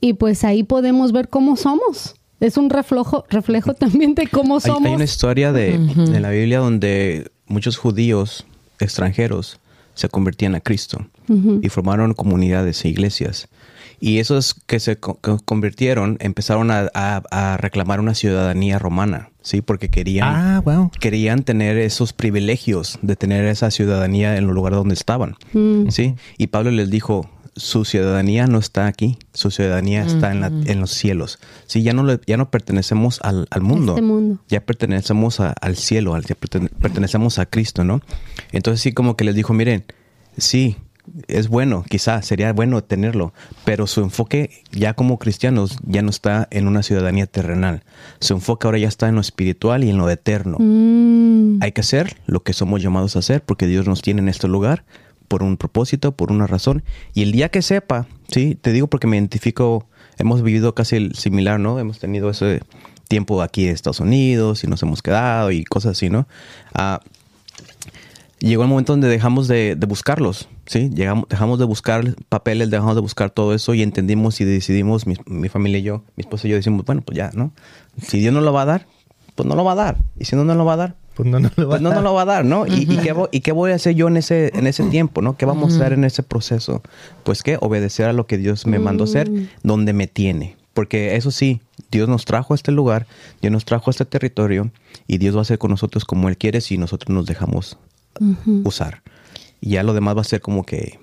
Y pues ahí podemos ver cómo somos. es un reflejo, reflejo también de cómo somos. hay una historia de, en la Biblia donde muchos judíos extranjeros se convertían a Cristo y formaron comunidades e iglesias. Y esos que se co- convirtieron empezaron a, a- a reclamar una ciudadanía romana, ¿sí? Porque querían, Ah, wow. querían tener esos privilegios de tener esa ciudadanía en el lugar donde estaban, ¿sí? Y Pablo les dijo, su ciudadanía no está aquí, su ciudadanía está en, la- en los cielos. Sí, ya no, le- ya no pertenecemos al, al mundo, Este mundo. ya pertenecemos a- al cielo, al, ya pertene- pertenecemos a Cristo, ¿no? Entonces sí como que les dijo, miren, sí, es bueno, quizá sería bueno tenerlo, pero su enfoque ya como cristianos ya no está en una ciudadanía terrenal. Su enfoque ahora ya está en lo espiritual y en lo eterno. Mm, Hay que hacer lo que somos llamados a hacer porque Dios nos tiene en este lugar por un propósito, por una razón. Y el día que sepa, sí, te digo porque me identifico, hemos vivido casi el similar, ¿no? Hemos tenido ese tiempo aquí en Estados Unidos y nos hemos quedado y cosas así, ¿no? Ah, llegó el momento donde dejamos de, de buscarlos, ¿sí? Llegamos, dejamos de buscar papeles, dejamos de buscar todo eso y entendimos y decidimos, mi, mi familia y yo, mi esposa y yo decimos, bueno, pues ya, ¿no? Si Dios no lo va a dar, pues no lo va a dar. Y si no, no lo va a dar, Pues no, no lo va pues no, a no lo va a dar, ¿no? ¿Y, y qué, y qué voy a hacer yo en ese, en ese tiempo, ¿no? ¿Qué vamos a hacer en ese proceso? Pues que obedecer a lo que Dios me mandó hacer, donde me tiene. Porque eso sí, Dios nos trajo a este lugar, Dios nos trajo a este territorio y Dios va a hacer con nosotros como Él quiere si nosotros nos dejamos usar. Y ya lo demás va a ser como que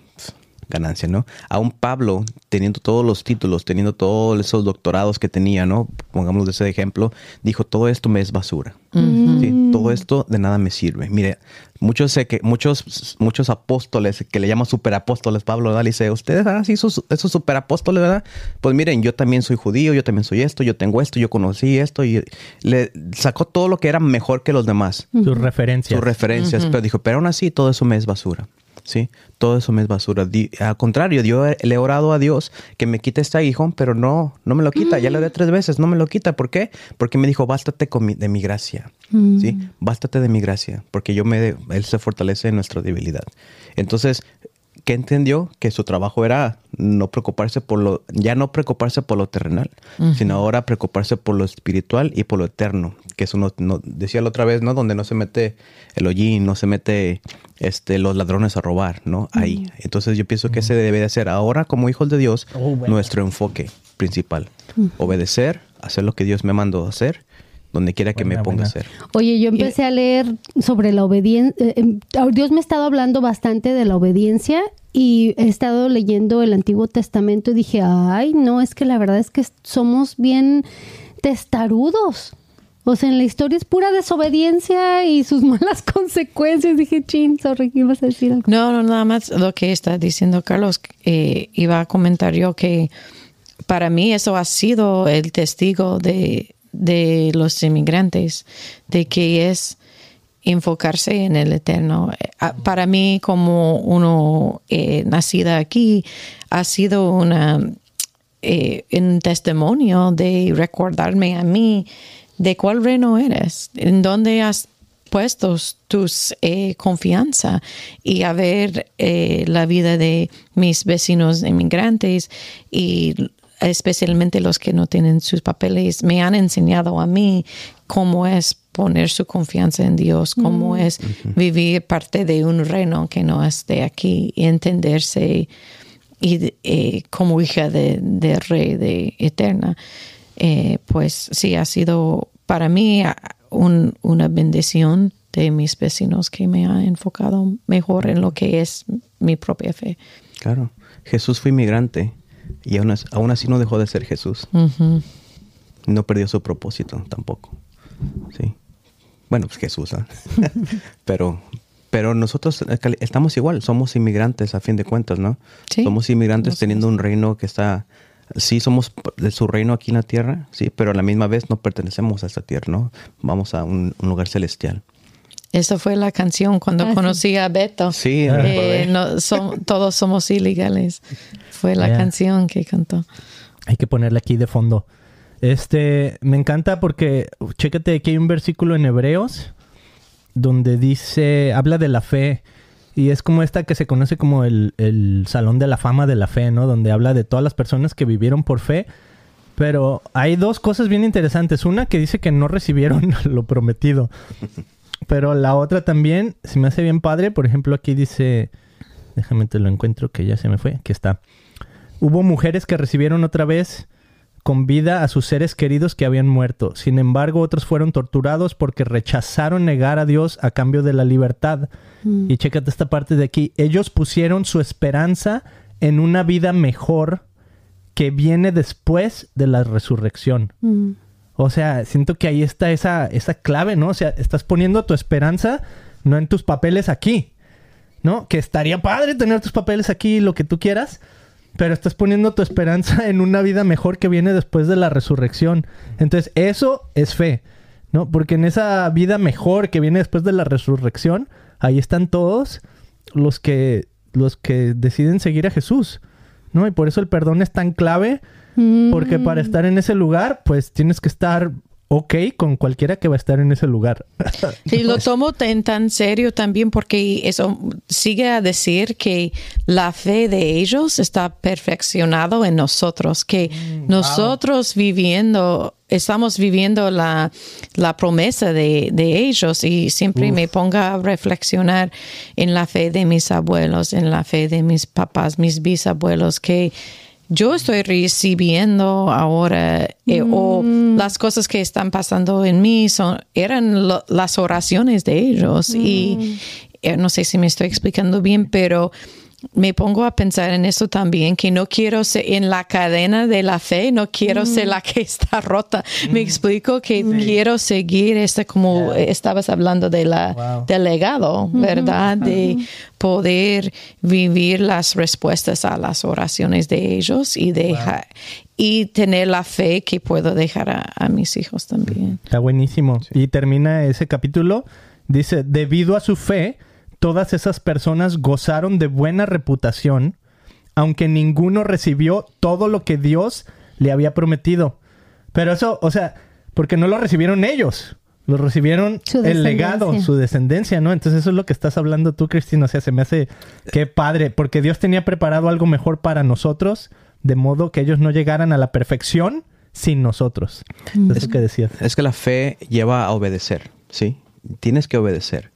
ganancia, ¿no? Aún Pablo, teniendo todos los títulos, teniendo todos esos doctorados que tenía, ¿no? Pongamos de ese ejemplo, dijo, todo esto me es basura. Sí, todo esto de nada me sirve. Mire, muchos sé que muchos muchos apóstoles que le llaman superapóstoles, Pablo ¿verdad? le dice, ustedes ah, sí, esos, esos superapóstoles, ¿verdad? Pues miren, yo también soy judío, yo también soy esto, yo tengo esto, yo conocí esto y le sacó todo lo que era mejor que los demás Sus referencias. sus referencias, pero dijo, pero aún así todo eso me es basura. ¿Sí? Todo eso me es basura. Di- al contrario, yo le he orado a Dios que me quite este aguijón, pero no, no me lo quita. Ya le oré tres veces, no me lo quita. ¿Por qué? Porque me dijo, bástate con mi- de mi gracia. ¿Sí? Bástate de mi gracia, porque yo me, Él se fortalece en nuestra debilidad. Entonces, ¿qué entendió? Que su trabajo era no preocuparse por lo, ya no preocuparse por lo terrenal, sino ahora preocuparse por lo espiritual y por lo eterno. Que eso no, no- decía la otra vez, ¿no? Donde no se mete el hollín, no se mete este, los ladrones a robar, ¿no? Ahí. Entonces yo pienso que ese debe de ser ahora como hijos de Dios Oh, bueno. nuestro enfoque principal. Obedecer, hacer lo que Dios me mandó a hacer, donde quiera que Buena, me ponga a hacer. Oye, yo empecé a leer sobre la obediencia. Dios me ha estado hablando bastante de la obediencia y he estado leyendo el Antiguo Testamento y dije, ay, no, es que la verdad es que somos bien testarudos. O sea, en la historia es pura desobediencia y sus malas consecuencias. Dije, chin, sorry, ¿qué ibas a decir algo? No, no, nada más lo que está diciendo Carlos. eh, iba a comentar yo que para mí eso ha sido el testigo de, de los inmigrantes, de que es enfocarse en el eterno. Eh, Para mí, como uno eh, nacida aquí, ha sido una eh, un testimonio de recordarme a mí de cuál reino eres, en dónde has puesto tus confianza y a ver la vida de mis vecinos inmigrantes y especialmente los que no tienen sus papeles me han enseñado a mí cómo es poner su confianza en Dios, cómo es vivir parte de un reino que no es de aquí y entenderse y eh, como hija de, de rey de eterna. Eh, pues sí ha sido para mí un- una bendición de mis vecinos que me ha enfocado mejor en lo que es mi propia fe. Claro. Jesús fue inmigrante y aún así, aún así no dejó de ser Jesús. No perdió su propósito tampoco. Sí. Bueno, pues Jesús, ¿ah? pero, pero nosotros eh, estamos igual, somos inmigrantes a fin de cuentas, ¿no? Sí. Somos inmigrantes teniendo un reino que está, sí somos de su reino aquí en la tierra, sí, pero a la misma vez no pertenecemos a esta tierra, ¿no? Vamos a un, un lugar celestial. Esa fue la canción cuando Ah, sí. conocí a Beto Sí, Eh, no, todos somos ilegales fue la Yeah. canción que cantó Hay que ponerle aquí de fondo. Este, me encanta porque, chécate, aquí hay un versículo en Hebreos donde dice, habla de la fe. Y es como esta que se conoce como el, el Salón de la Fama de la Fe, ¿no? Donde habla de todas las personas que vivieron por fe, Pero hay dos cosas bien interesantes. Una que dice que no recibieron lo prometido. Pero la otra también se me hace bien padre. Por ejemplo, aquí dice... Déjame te lo encuentro que ya se me fue. Aquí está. Hubo mujeres que recibieron otra vez con vida a sus seres queridos que habían muerto. Sin embargo, otros fueron torturados porque rechazaron negar a Dios a cambio de la libertad. Mm. Y chécate esta parte de aquí. Ellos pusieron su esperanza en una vida mejor que viene después de la resurrección. Mm. O sea, siento que ahí está esa, esa clave, ¿no? O sea, estás poniendo tu esperanza no en tus papeles aquí, ¿no? Que estaría padre tener tus papeles aquí, lo que tú quieras, pero estás poniendo tu esperanza en una vida mejor que viene después de la resurrección. Entonces, eso es fe, ¿no? Porque en esa vida mejor que viene después de la resurrección, ahí están todos los que, los que deciden seguir a Jesús, ¿no? Y por eso el perdón es tan clave, Mm. porque para estar en ese lugar, pues tienes que estar ok con cualquiera que va a estar en ese lugar. Y lo tomo tan, tan serio también porque eso sigue a decir que la fe de ellos está perfeccionado en nosotros, que nosotros viviendo, estamos viviendo la, la promesa de, de ellos y siempre me ponga a reflexionar en la fe de mis abuelos, en la fe de mis papás, mis bisabuelos, que yo estoy recibiendo ahora eh, o las cosas que están pasando en mí son eran lo- las oraciones de ellos y eh, no sé si me estoy explicando bien pero me pongo a pensar en eso también, que no quiero ser en la cadena de la fe, no quiero ser la que está rota. Me explico que quiero seguir este, como estabas hablando de la, Wow. del legado, ¿verdad? De poder vivir las respuestas a las oraciones de ellos y dejar, y tener la fe que puedo dejar a, a mis hijos también. Está buenísimo. Y termina ese capítulo. Dice, debido a su fe, todas esas personas gozaron de buena reputación, aunque ninguno recibió todo lo que Dios le había prometido. Pero eso, o sea, porque no lo recibieron ellos. Lo recibieron el legado, su descendencia, ¿no? Entonces eso es lo que estás hablando tú, Cristina. O sea, se me hace qué padre, porque Dios tenía preparado algo mejor para nosotros, de modo que ellos no llegaran a la perfección sin nosotros. Eso que decías. Es que la fe lleva a obedecer, ¿sí? Tienes que obedecer.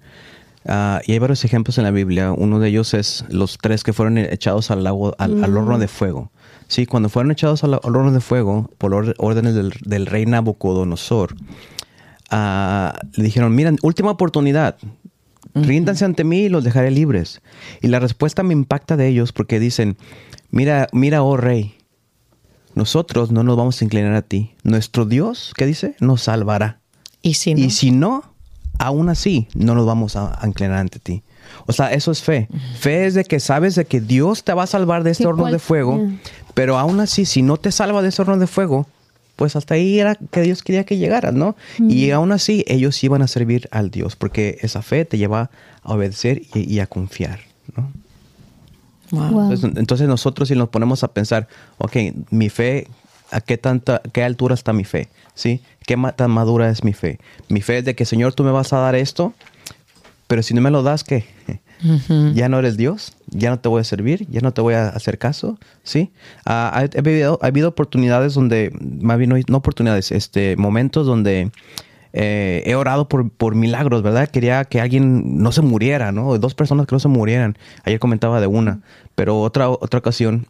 Ah, y hay varios ejemplos en la Biblia. Uno de ellos es los tres que fueron echados al, lago, al, al horno de fuego. Sí, cuando fueron echados al, horno de fuego por or- órdenes del, del rey Nabucodonosor, ah, le dijeron, miren, última oportunidad, ríndanse ante mí y los dejaré libres. Y la respuesta me impacta de ellos porque dicen, mira, mira, oh rey, nosotros no nos vamos a inclinar a ti. Nuestro Dios, ¿qué dice? Nos salvará. Y si no, Y si no, aún así no nos vamos a, a inclinar ante ti. O sea, eso es fe. Fe es de que sabes de que Dios te va a salvar de este horno cual- de fuego, Yeah. pero aún así, si no te salva de ese horno de fuego, pues hasta ahí era que Dios quería que llegaras, ¿no? Y aún así, ellos iban a servir al Dios, porque esa fe te lleva a obedecer y, y a confiar, ¿no? Wow. Wow. Entonces, entonces nosotros si nos ponemos a pensar, ok, mi fe, ¿a qué tanta, qué altura está mi fe? ¿Sí? ¿Qué tan madura es mi fe? Mi fe es de que, Señor, tú me vas a dar esto, pero si no me lo das, ¿qué? Ya no eres Dios, ya no te voy a servir, ya no te voy a hacer caso, ¿sí? Ah, ha, habido, ha habido oportunidades donde, más bien no, no oportunidades, este, momentos donde eh, he orado por, por milagros, ¿verdad? Quería que alguien no se muriera, ¿no? Dos personas que no se murieran. Ayer comentaba de una, pero otra, otra ocasión,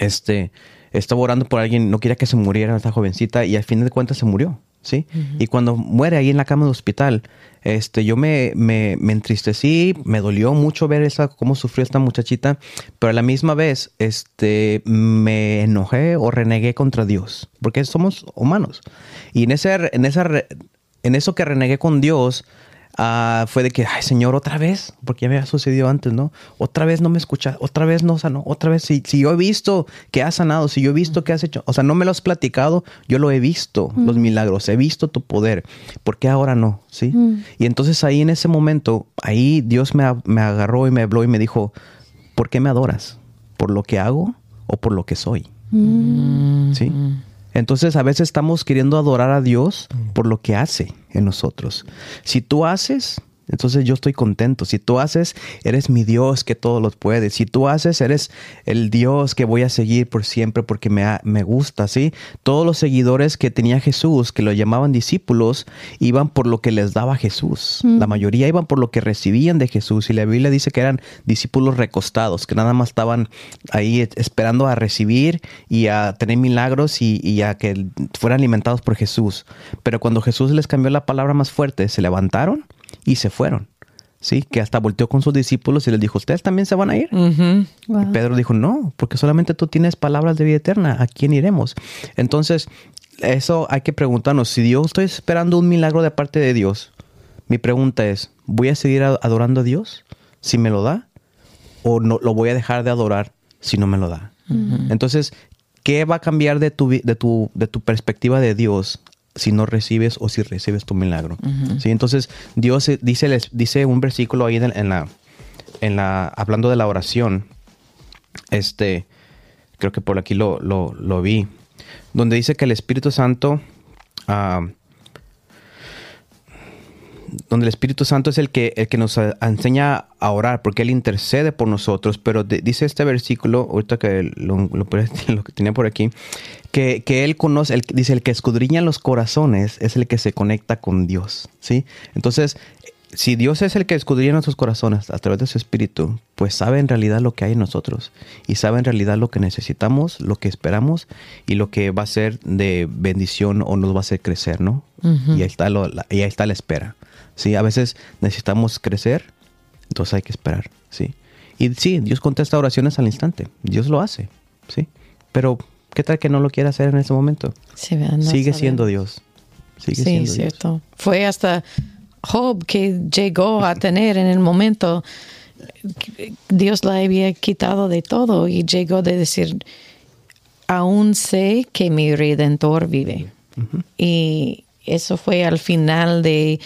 este, estaba orando por alguien, no quería que se muriera esta jovencita y al fin de cuentas se murió, ¿sí? Y cuando muere ahí en la cama del hospital, este, yo me, me, me entristecí, me dolió mucho ver esa, cómo sufrió esta muchachita, pero a la misma vez, este, me enojé o renegué contra Dios, porque somos humanos. Y en ese, en esa, en eso que renegué con Dios, ah, fue de que, ay Señor, otra vez, porque ya me había sucedido antes, ¿no? Otra vez no me escuchas, otra vez no sanó, otra vez, si, si yo he visto que has sanado, si yo he visto que has hecho, o sea, no me lo has platicado, yo lo he visto, los milagros, he visto tu poder, ¿por qué ahora no? ¿Sí? Y entonces ahí en ese momento, ahí Dios me, me agarró y me habló y me dijo, ¿por qué me adoras? ¿Por lo que hago o por lo que soy? ¿Sí? Entonces a veces estamos queriendo adorar a Dios por lo que hace en nosotros. Si tú haces, entonces yo estoy contento. Si tú haces, eres mi Dios que todo lo puede. Si tú haces, eres el Dios que voy a seguir por siempre porque me, me gusta, ¿sí? Todos los seguidores que tenía Jesús, que lo llamaban discípulos, iban por lo que les daba Jesús. La mayoría iban por lo que recibían de Jesús. Y la Biblia dice que eran discípulos recostados, que nada más estaban ahí esperando a recibir y a tener milagros y, y a que fueran alimentados por Jesús. Pero cuando Jesús les cambió la palabra más fuerte, se levantaron y se fueron. Sí, que hasta volteó con sus discípulos y les dijo, ¿ustedes también se van a ir? Y Pedro dijo, no, porque solamente tú tienes palabras de vida eterna, ¿a quién iremos? Entonces, eso hay que preguntarnos, si Dios estoy esperando un milagro de parte de Dios, mi pregunta es, ¿voy a seguir adorando a Dios si me lo da? ¿O no, lo voy a dejar de adorar si no me lo da? Entonces, ¿qué va a cambiar de tu, de, tu, de tu perspectiva de Dios si no recibes o si recibes tu milagro. ¿Sí? Entonces, Dios dice, dice un versículo ahí en, la, en la, hablando de la oración, este, creo que por aquí lo, lo, vi, donde dice que el Espíritu Santo, ah, donde el Espíritu Santo es el que, el que nos enseña a orar, porque Él intercede por nosotros, pero dice este versículo, ahorita que lo, lo, que tenía por aquí, que, Él conoce, dice, el que escudriña los corazones es el que se conecta con Dios, ¿sí? Entonces, si Dios es el que escudriña nuestros corazones a través de su Espíritu, pues sabe en realidad lo que hay en nosotros y sabe en realidad lo que necesitamos, lo que esperamos y lo que va a ser de bendición o nos va a hacer crecer, ¿no? y, ahí está la, y ahí está la espera. Sí, a veces necesitamos crecer, entonces hay que esperar, ¿sí? Y sí, Dios contesta oraciones al instante, Dios lo hace, ¿sí? Pero, ¿qué tal que no lo quiera hacer en ese momento? Sigue siendo Dios. Sigue sí, cierto. Fue hasta Job que llegó a tener en el momento, Dios la había quitado de todo y llegó de decir, aún sé que mi redentor vive. Y eso fue al final de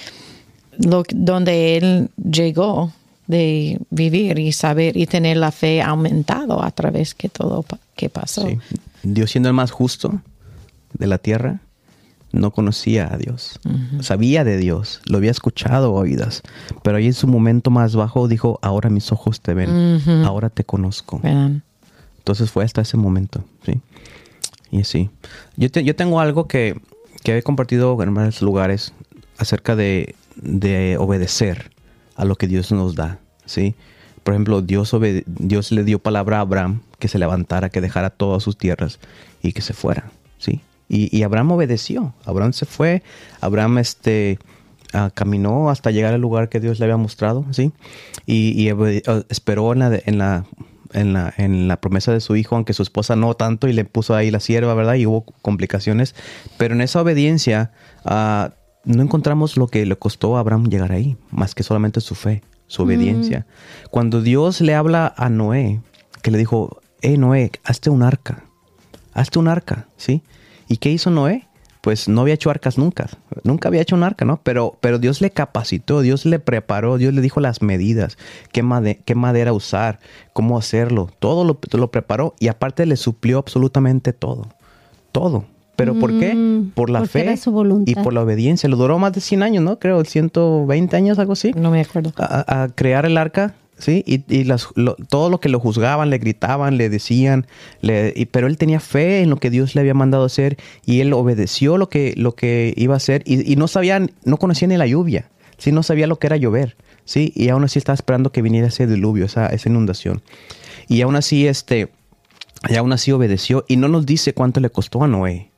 lo, donde él llegó de vivir y saber y tener la fe aumentado a través de todo que pasó. Dios siendo el más justo de la tierra, no conocía a Dios. Sabía de Dios, lo había escuchado oídas, pero ahí en su momento más bajo dijo, ahora mis ojos te ven, ahora te conozco. Entonces fue hasta ese momento, ¿sí? Y así. Yo, yo tengo algo que, que he compartido en varios lugares acerca de de obedecer a lo que Dios nos da, ¿sí? Por ejemplo, Dios, le dio palabra a Abraham que se levantara, que dejara todas sus tierras y que se fuera, ¿sí? Y, Abraham obedeció. Abraham se fue, Abraham este, ah, caminó hasta llegar al lugar que Dios le había mostrado, ¿sí? Y, esperó en la, en la, en la, en la promesa de su hijo, aunque su esposa no tanto, y le puso ahí la sierva, ¿verdad? Y hubo complicaciones. Pero en esa obediencia, uh, no encontramos lo que le costó a Abraham llegar ahí, más que solamente su fe, su obediencia. Cuando Dios le habla a Noé, que le dijo, eh Noé, hazte un arca, hazte un arca, ¿sí? ¿Y qué hizo Noé? Pues no había hecho arcas nunca, nunca había hecho un arca, ¿no? Pero, pero Dios le capacitó, Dios le preparó, Dios le dijo las medidas, qué, qué madera usar, cómo hacerlo, todo lo, lo preparó y aparte le suplió absolutamente todo, todo. ¿Pero por qué? Mm, por la fe y por la obediencia. Lo duró más de 100 años, ¿no? Creo, 120 años, algo así. No me acuerdo. A, crear el arca, ¿sí? Y, las, todo lo que lo juzgaban, le gritaban, le decían, le, pero él tenía fe en lo que Dios le había mandado hacer y él obedeció lo que, lo que iba a hacer y, no sabían, no conocía ni la lluvia, ¿sí? No sabía lo que era llover, ¿sí? Y aún así estaba esperando que viniera ese diluvio, esa, esa inundación. Y aún así, este, y aún así obedeció y no nos dice cuánto le costó a Noé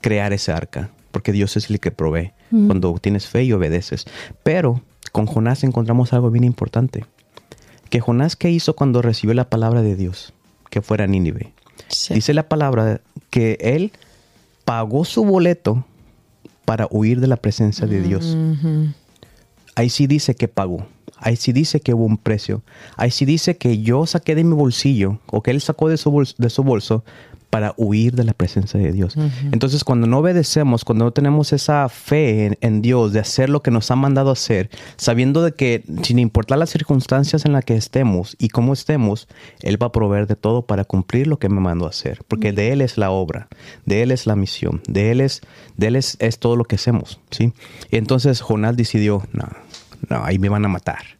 crear ese arca, porque Dios es el que provee mm. cuando tienes fe y obedeces. Pero con Jonás encontramos algo bien importante. Que Jonás, ¿qué hizo cuando recibió la palabra de Dios? Que fuera Nínive. Dice la palabra que él pagó su boleto para huir de la presencia de Dios. Ahí sí dice que pagó. Ahí sí dice que hubo un precio. Ahí sí dice que yo saqué de mi bolsillo o que él sacó de su, bolso, de su bolso para huir de la presencia de Dios. Entonces, cuando no obedecemos, cuando no tenemos esa fe en, Dios de hacer lo que nos ha mandado hacer, sabiendo de que sin importar las circunstancias en las que estemos y cómo estemos, Él va a proveer de todo para cumplir lo que me mandó a hacer, porque de Él es la obra, de Él es la misión, de Él es, de él es, todo lo que hacemos, ¿sí? Y entonces Jonás decidió, no, No, ahí me van a matar.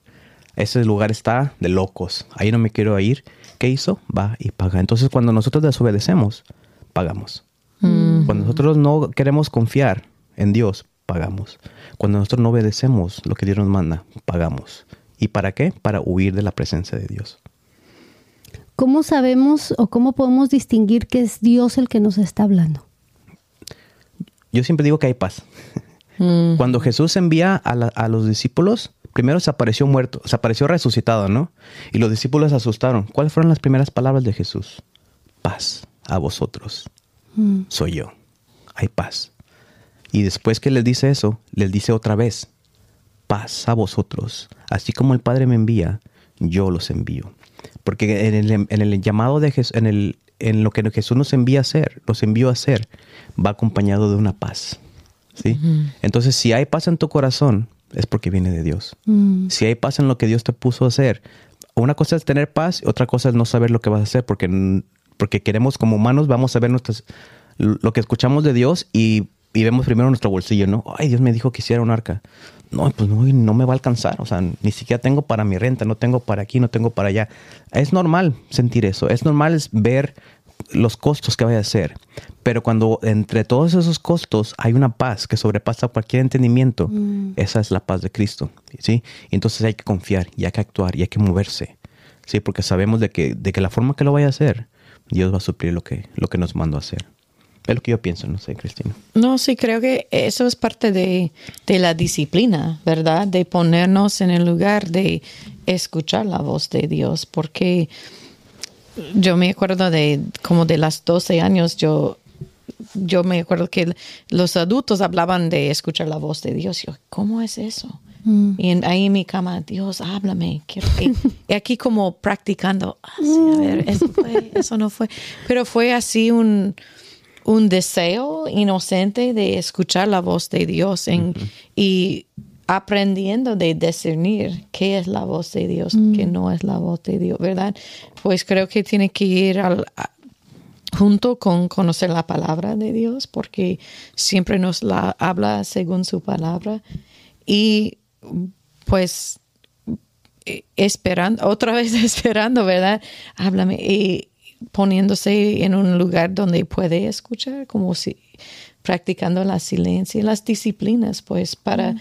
Ese lugar está de locos. Ahí no me quiero ir. ¿Qué hizo? Va y paga. Entonces, cuando nosotros desobedecemos, pagamos. Cuando nosotros no queremos confiar en Dios, pagamos. Cuando nosotros no obedecemos lo que Dios nos manda, pagamos. ¿Y para qué? Para huir de la presencia de Dios. ¿Cómo sabemos o cómo podemos distinguir que es Dios el que nos está hablando? Yo siempre digo que hay paz. Cuando Jesús envía a, la- a los discípulos, primero se apareció muerto, se apareció resucitado, ¿no? Y los discípulos se asustaron. ¿Cuáles fueron las primeras palabras de Jesús? Paz a vosotros. Soy yo. Hay paz. Y después que les dice eso, les dice otra vez, paz a vosotros. Así como el Padre me envía, yo los envío. Porque en el, en el llamado de Jesús, en, el, en lo que Jesús nos envía a hacer, nos envió a hacer, va acompañado de una paz. ¿sí? Entonces, si hay paz en tu corazón, es porque viene de Dios. Si hay paz en lo que Dios te puso a hacer, una cosa es tener paz, otra cosa es no saber lo que vas a hacer, porque, porque queremos como humanos, vamos a ver nuestras, lo que escuchamos de Dios y, y vemos primero nuestro bolsillo, ¿no? Ay, Dios me dijo que hiciera un arca. No, pues no, no me va a alcanzar. O sea, ni siquiera tengo para mi renta, no tengo para aquí, no tengo para allá. Es normal sentir eso. Es normal ver los costos que vaya a ser. Pero cuando entre todos esos costos hay una paz que sobrepasa cualquier entendimiento, esa es la paz de Cristo. ¿sí? Entonces hay que confiar y hay que actuar y hay que moverse. ¿sí? Porque sabemos de que, de que la forma que lo vaya a hacer, Dios va a suplir lo que, lo que nos mandó a hacer. Es lo que yo pienso, no sé, Cristina. No, sí, creo que eso es parte de, de la disciplina, ¿verdad? De ponernos en el lugar de escuchar la voz de Dios, porque yo me acuerdo de como de las 12 años, yo, yo me acuerdo que los adultos hablaban de escuchar la voz de Dios. Yo, ¿cómo es eso? Y en- ahí en mi cama, Dios, háblame. quiero que-". y aquí como practicando, ah, sí, a ver, eso fue, eso no fue. Pero fue así un, un deseo inocente de escuchar la voz de Dios en- y aprendiendo de discernir qué es la voz de Dios, qué no es la voz de Dios, ¿verdad? Pues creo que tiene que ir al, a- junto con conocer la palabra de Dios, porque siempre nos la habla según su palabra y pues eh, esperando, otra vez esperando, ¿verdad? Háblame y poniéndose en un lugar donde puede escuchar, como si practicando la silencio y las disciplinas, pues para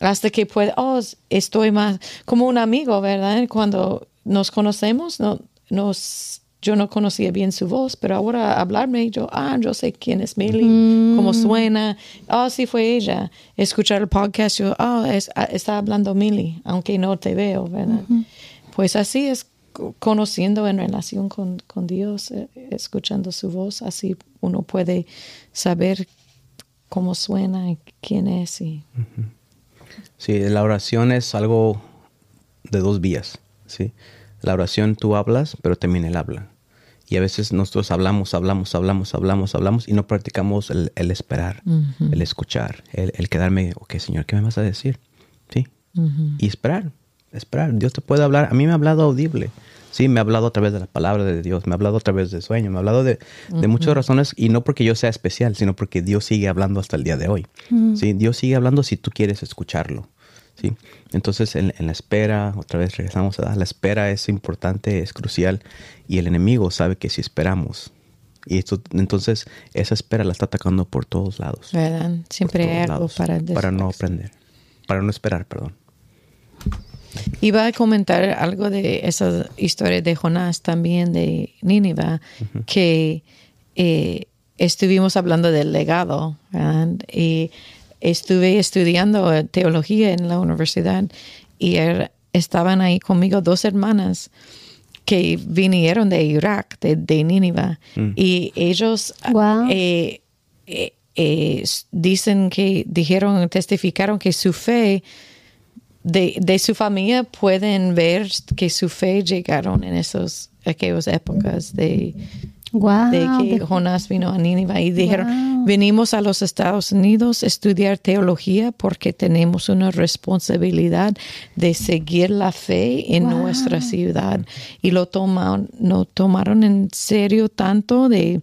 hasta que pueda, oh, estoy más como un amigo, ¿verdad? Cuando nos conocemos, no, nos, yo no conocía bien su voz, pero ahora hablarme, yo, ah, yo sé quién es Millie, cómo suena, oh, sí fue ella. Escuchar el podcast, yo, oh, es- ah, está hablando Millie, aunque no te veo, ¿verdad? Pues así es co- conociendo en relación con, con Dios, eh, escuchando su voz, así uno puede saber cómo suena y quién es. Y, Sí, la oración es algo de dos vías, ¿sí? La oración tú hablas, pero también él habla. Y a veces nosotros hablamos, hablamos, hablamos, hablamos, hablamos y no practicamos el, el esperar, el escuchar, el, el quedarme, ok, Señor, ¿qué me vas a decir? Sí. Y esperar, esperar. Dios te puede hablar. A mí me ha hablado audible. Sí, me ha hablado a través de la palabra de Dios, me ha hablado a través de sueños, me ha hablado de, de muchas razones y no porque yo sea especial, sino porque Dios sigue hablando hasta el día de hoy. Sí, Dios sigue hablando si tú quieres escucharlo. ¿sí? Entonces, en, en la espera, otra vez regresamos a la espera es importante, es crucial y el enemigo sabe que si esperamos, y esto, entonces esa espera la está atacando por todos lados. ¿verdad? Siempre hay algo lados, para para no aprender, para no esperar, perdón. Iba a comentar algo de esa historia de Jonás también de Nínive, que eh, estuvimos hablando del legado ¿verdad? y estuve estudiando teología en la universidad y er- estaban ahí conmigo dos hermanas que vinieron de Irak, de, de Nínive, y ellos Wow. eh, eh, eh, dicen que dijeron, testificaron que su fe de, de su familia pueden ver que su fe llegaron en esos aquellas épocas de, Wow. de que de- Jonás vino a Nínive y dijeron, Wow. venimos a los Estados Unidos a estudiar teología porque tenemos una responsabilidad de seguir la fe en Wow. nuestra ciudad y lo tomaron, lo tomaron en serio tanto de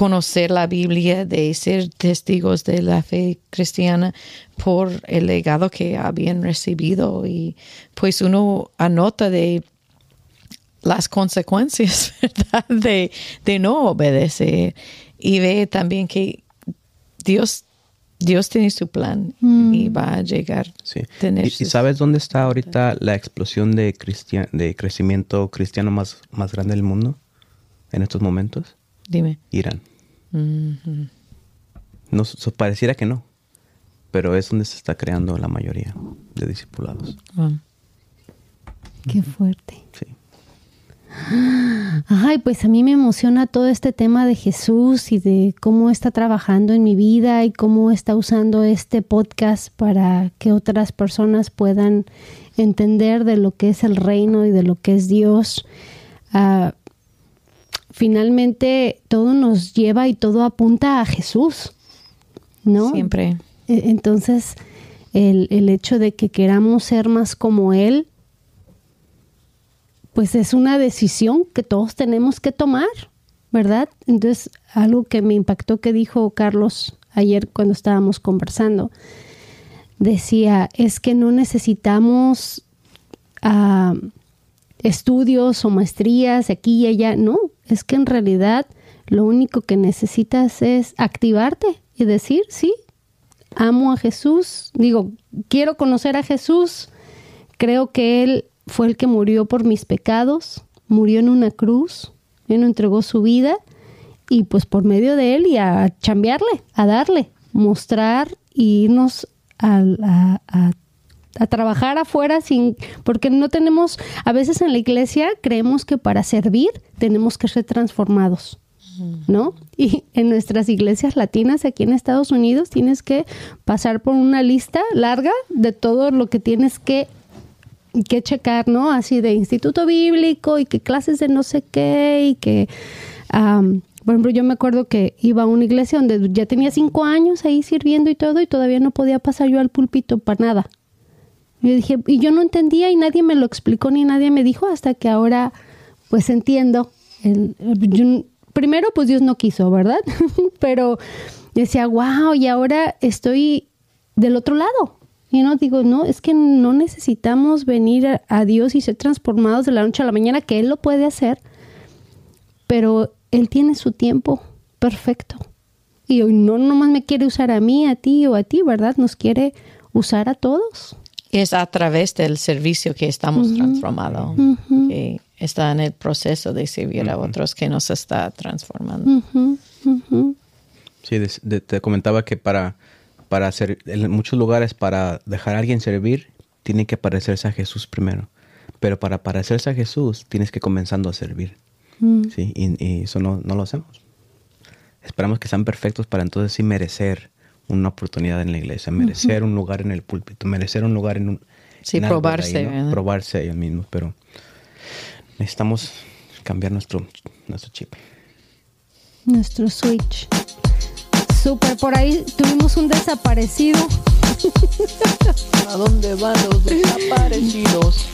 conocer la Biblia, de ser testigos de la fe cristiana por el legado que habían recibido y pues uno anota de las consecuencias ¿verdad? De, de no obedecer y ve también que Dios Dios tiene su plan y va a llegar. Sí. Tener ¿Y, y sabes dónde está ahorita la explosión de, cristian de crecimiento cristiano más, más grande del mundo en estos momentos? Dime. Irán. No, so- pareciera que no, pero es donde se está creando la mayoría de discipulados. Qué fuerte. Sí. Ay, pues a mí me emociona todo este tema de Jesús y de cómo está trabajando en mi vida y cómo está usando este podcast para que otras personas puedan entender de lo que es el reino y de lo que es Dios. Ah, finalmente todo nos lleva y todo apunta a Jesús, ¿no? Siempre. E- Entonces, el, el hecho de que queramos ser más como Él, pues es una decisión que todos tenemos que tomar, ¿verdad? Entonces, algo que me impactó que dijo Carlos ayer cuando estábamos conversando, decía, es que no necesitamos ah, estudios o maestrías aquí y allá, no, es que en realidad lo único que necesitas es activarte y decir, sí, amo a Jesús, digo, quiero conocer a Jesús, creo que Él fue el que murió por mis pecados, murió en una cruz, Él entregó su vida y pues por medio de Él y a chambearle, a darle, mostrar y irnos al- a, a- a trabajar afuera sin porque no tenemos a veces en la iglesia creemos que para servir tenemos que ser transformados ¿no? Y en nuestras iglesias latinas aquí en Estados Unidos tienes que pasar por una lista larga de todo lo que tienes que, que checar, ¿no? Así de instituto bíblico y que clases de no sé qué y que, por ejemplo, yo me acuerdo que iba a una iglesia donde ya tenía cinco años ahí sirviendo y todo y todavía no podía pasar yo al púlpito para nada. Yo dije, y yo no entendía y nadie me lo explicó ni nadie me dijo hasta que ahora pues entiendo. El- primero pues Dios no quiso, ¿verdad? Pero decía, wow, y ahora estoy del otro lado. Y no digo, no, es que no necesitamos venir a, a Dios y ser transformados de la noche a la mañana, que Él lo puede hacer, pero Él tiene su tiempo perfecto. Y hoy no nomás me quiere usar a mí, a ti o a ti, ¿verdad? Nos quiere usar a todos. Es a través del servicio que estamos transformados, que está en el proceso de servir a otros que nos está transformando. Sí, de- de- te comentaba que para, para hacer, en muchos lugares, para dejar a alguien servir, tiene que parecerse a Jesús primero. Pero para parecerse a Jesús, tienes que comenzando a servir. Sí, y, y eso no, no lo hacemos. Esperamos que sean perfectos para entonces sí merecer una oportunidad en la iglesia, merecer un lugar en el púlpito, merecer un lugar en un... Sí, en probarse, ahí. Probarse a ellos mismos, pero necesitamos cambiar nuestro, nuestro chip. Nuestro switch. Súper, por ahí tuvimos un desaparecido. ¿A dónde van los desaparecidos?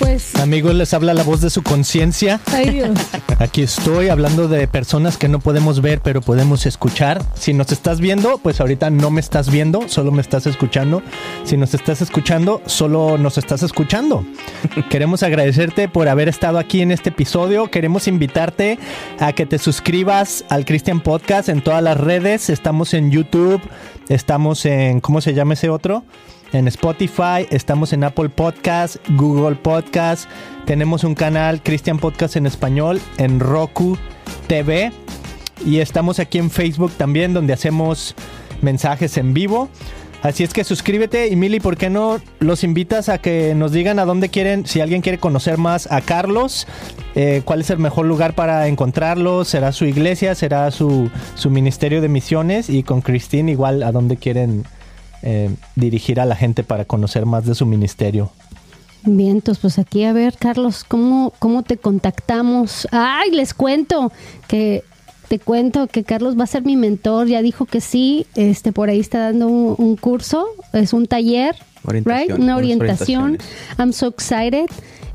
Pues, Amigos, les habla la voz de su conciencia. ay Dios. Aquí estoy hablando de personas que no podemos ver, pero podemos escuchar. Si nos estás viendo, pues ahorita no me estás viendo, solo me estás escuchando. Si nos estás escuchando, solo nos estás escuchando. Queremos agradecerte por haber estado aquí en este episodio. Queremos invitarte a que te suscribas al Christian Podcast en todas las redes. Estamos en YouTube, estamos en, ¿cómo se llama ese otro? En Spotify, estamos en Apple Podcast, Google Podcast, tenemos un canal Christian Podcast en español en Roku TV y estamos aquí en Facebook también donde hacemos mensajes en vivo. Así es que suscríbete y Mili, ¿por qué no los invitas a que nos digan a dónde quieren, si alguien quiere conocer más a Carlos, eh, cuál es el mejor lugar para encontrarlo, será su iglesia, será su, su ministerio de misiones y con Christine igual a dónde quieren eh, dirigir a la gente para conocer más de su ministerio. Bien, entonces pues aquí a ver, Carlos, ¿cómo, cómo te contactamos? Ay, les cuento que te cuento que Carlos va a ser mi mentor, ya dijo que sí, este por ahí está dando un, un curso, es un taller, right? Una orientación. I'm so excited.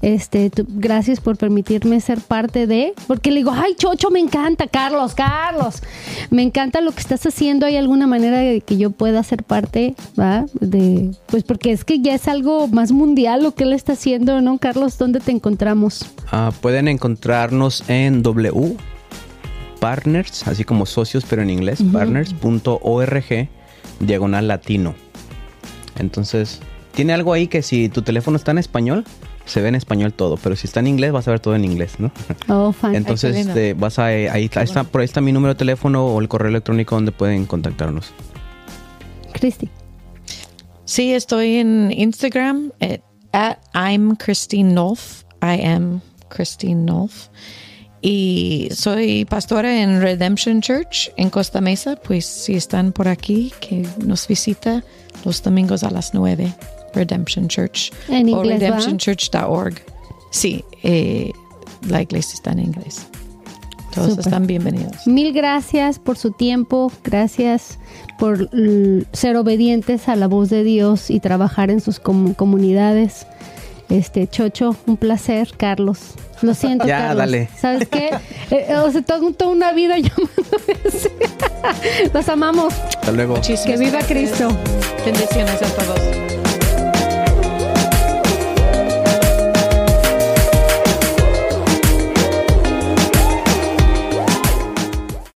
Este, tú- gracias por permitirme ser parte de, porque le digo, ay, Chocho, me encanta, Carlos, Carlos, me encanta lo que estás haciendo. ¿Hay alguna manera de que yo pueda ser parte, va? De, pues porque es que ya es algo más mundial lo que él está haciendo, ¿no, Carlos? ¿Dónde te encontramos? Ah, pueden encontrarnos en W Partners, así como socios, pero en inglés, partners.org, diagonal latino. Entonces, tiene algo ahí que si tu teléfono está en español, se ve en español todo, pero si está en inglés, vas a ver todo en inglés, ¿no? Oh, fan. Entonces, este, vas a, ahí, ahí está, por ahí está mi número de teléfono o el correo electrónico donde pueden contactarnos. Cristi. Sí, estoy en Instagram at, at I'm Christine Nolf. I am Christine Nolf. Y soy pastora en Redemption Church en Costa Mesa. Pues si están por aquí, que nos visita los domingos a las 9. Redemption Church. En o redemptionchurch.org. Sí, eh, la iglesia está en inglés. Todos están bienvenidos. Mil gracias por su tiempo, gracias por ser obedientes a la voz de Dios y trabajar en sus comu- comunidades. Este, Chocho, un placer, Carlos. Lo siento, Ya, Carlos. dale. ¿Sabes qué? Eh, eh, o sea, toda, toda una vida llamando Los amamos. Hasta luego. Muchísimas Que viva gracias. Cristo. Bendiciones a todos.